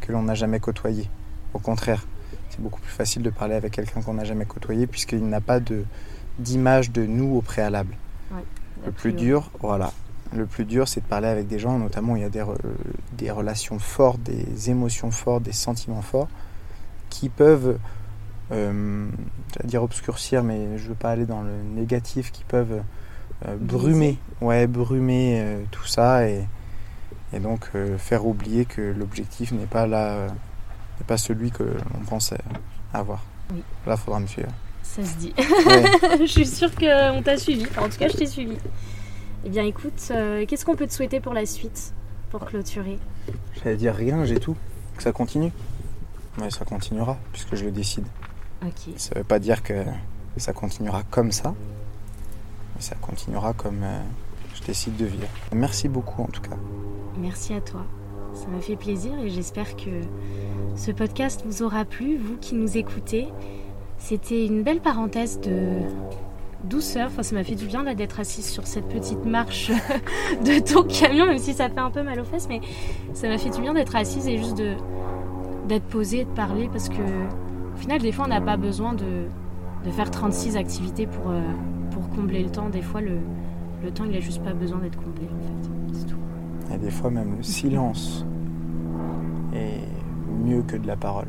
que l'on n'a jamais côtoyé. Au contraire, c'est beaucoup plus facile de parler avec quelqu'un qu'on n'a jamais côtoyé puisqu'il n'a pas de, d'image de nous au préalable. le plus dur, voilà. Le plus dur, c'est de parler avec des gens, notamment il y a des, des relations fortes, des émotions fortes, des sentiments forts, qui peuvent, euh, dire obscurcir, mais je veux pas aller dans le négatif, qui peuvent euh, brumer, ouais, brumer euh, tout ça et, et donc faire oublier que l'objectif n'est pas là, n'est pas celui que l'on pense avoir. Là, il faudra me suivre. Ça se dit. je suis sûre qu'on t'a suivi. en tout cas, je t'ai suivi. Eh bien, écoute, euh, qu'est-ce qu'on peut te souhaiter pour la suite, pour clôturer? J'allais dire rien, j'ai tout. Que ça continue. Ouais, ça continuera, puisque je le décide. Ça veut pas dire que ça continuera comme ça, mais ça continuera comme euh, je décide de vivre. Merci beaucoup, en tout cas. Merci à toi. Ça m'a fait plaisir et j'espère que ce podcast vous aura plu, vous qui nous écoutez. C'était une belle parenthèse de douceur. Enfin, ça m'a fait du bien d'être assise sur cette petite marche de ton camion, même si ça fait un peu mal aux fesses, mais ça m'a fait du bien d'être assise et juste de d'être posée, de parler, parce que au final, des fois, on n'a pas besoin de, de, faire 36 activités pour, euh, pour combler le temps. Des fois, le, le temps, il n'a juste pas besoin d'être comblé, en fait. C'est tout. Et des fois, même le silence est mieux que de la parole.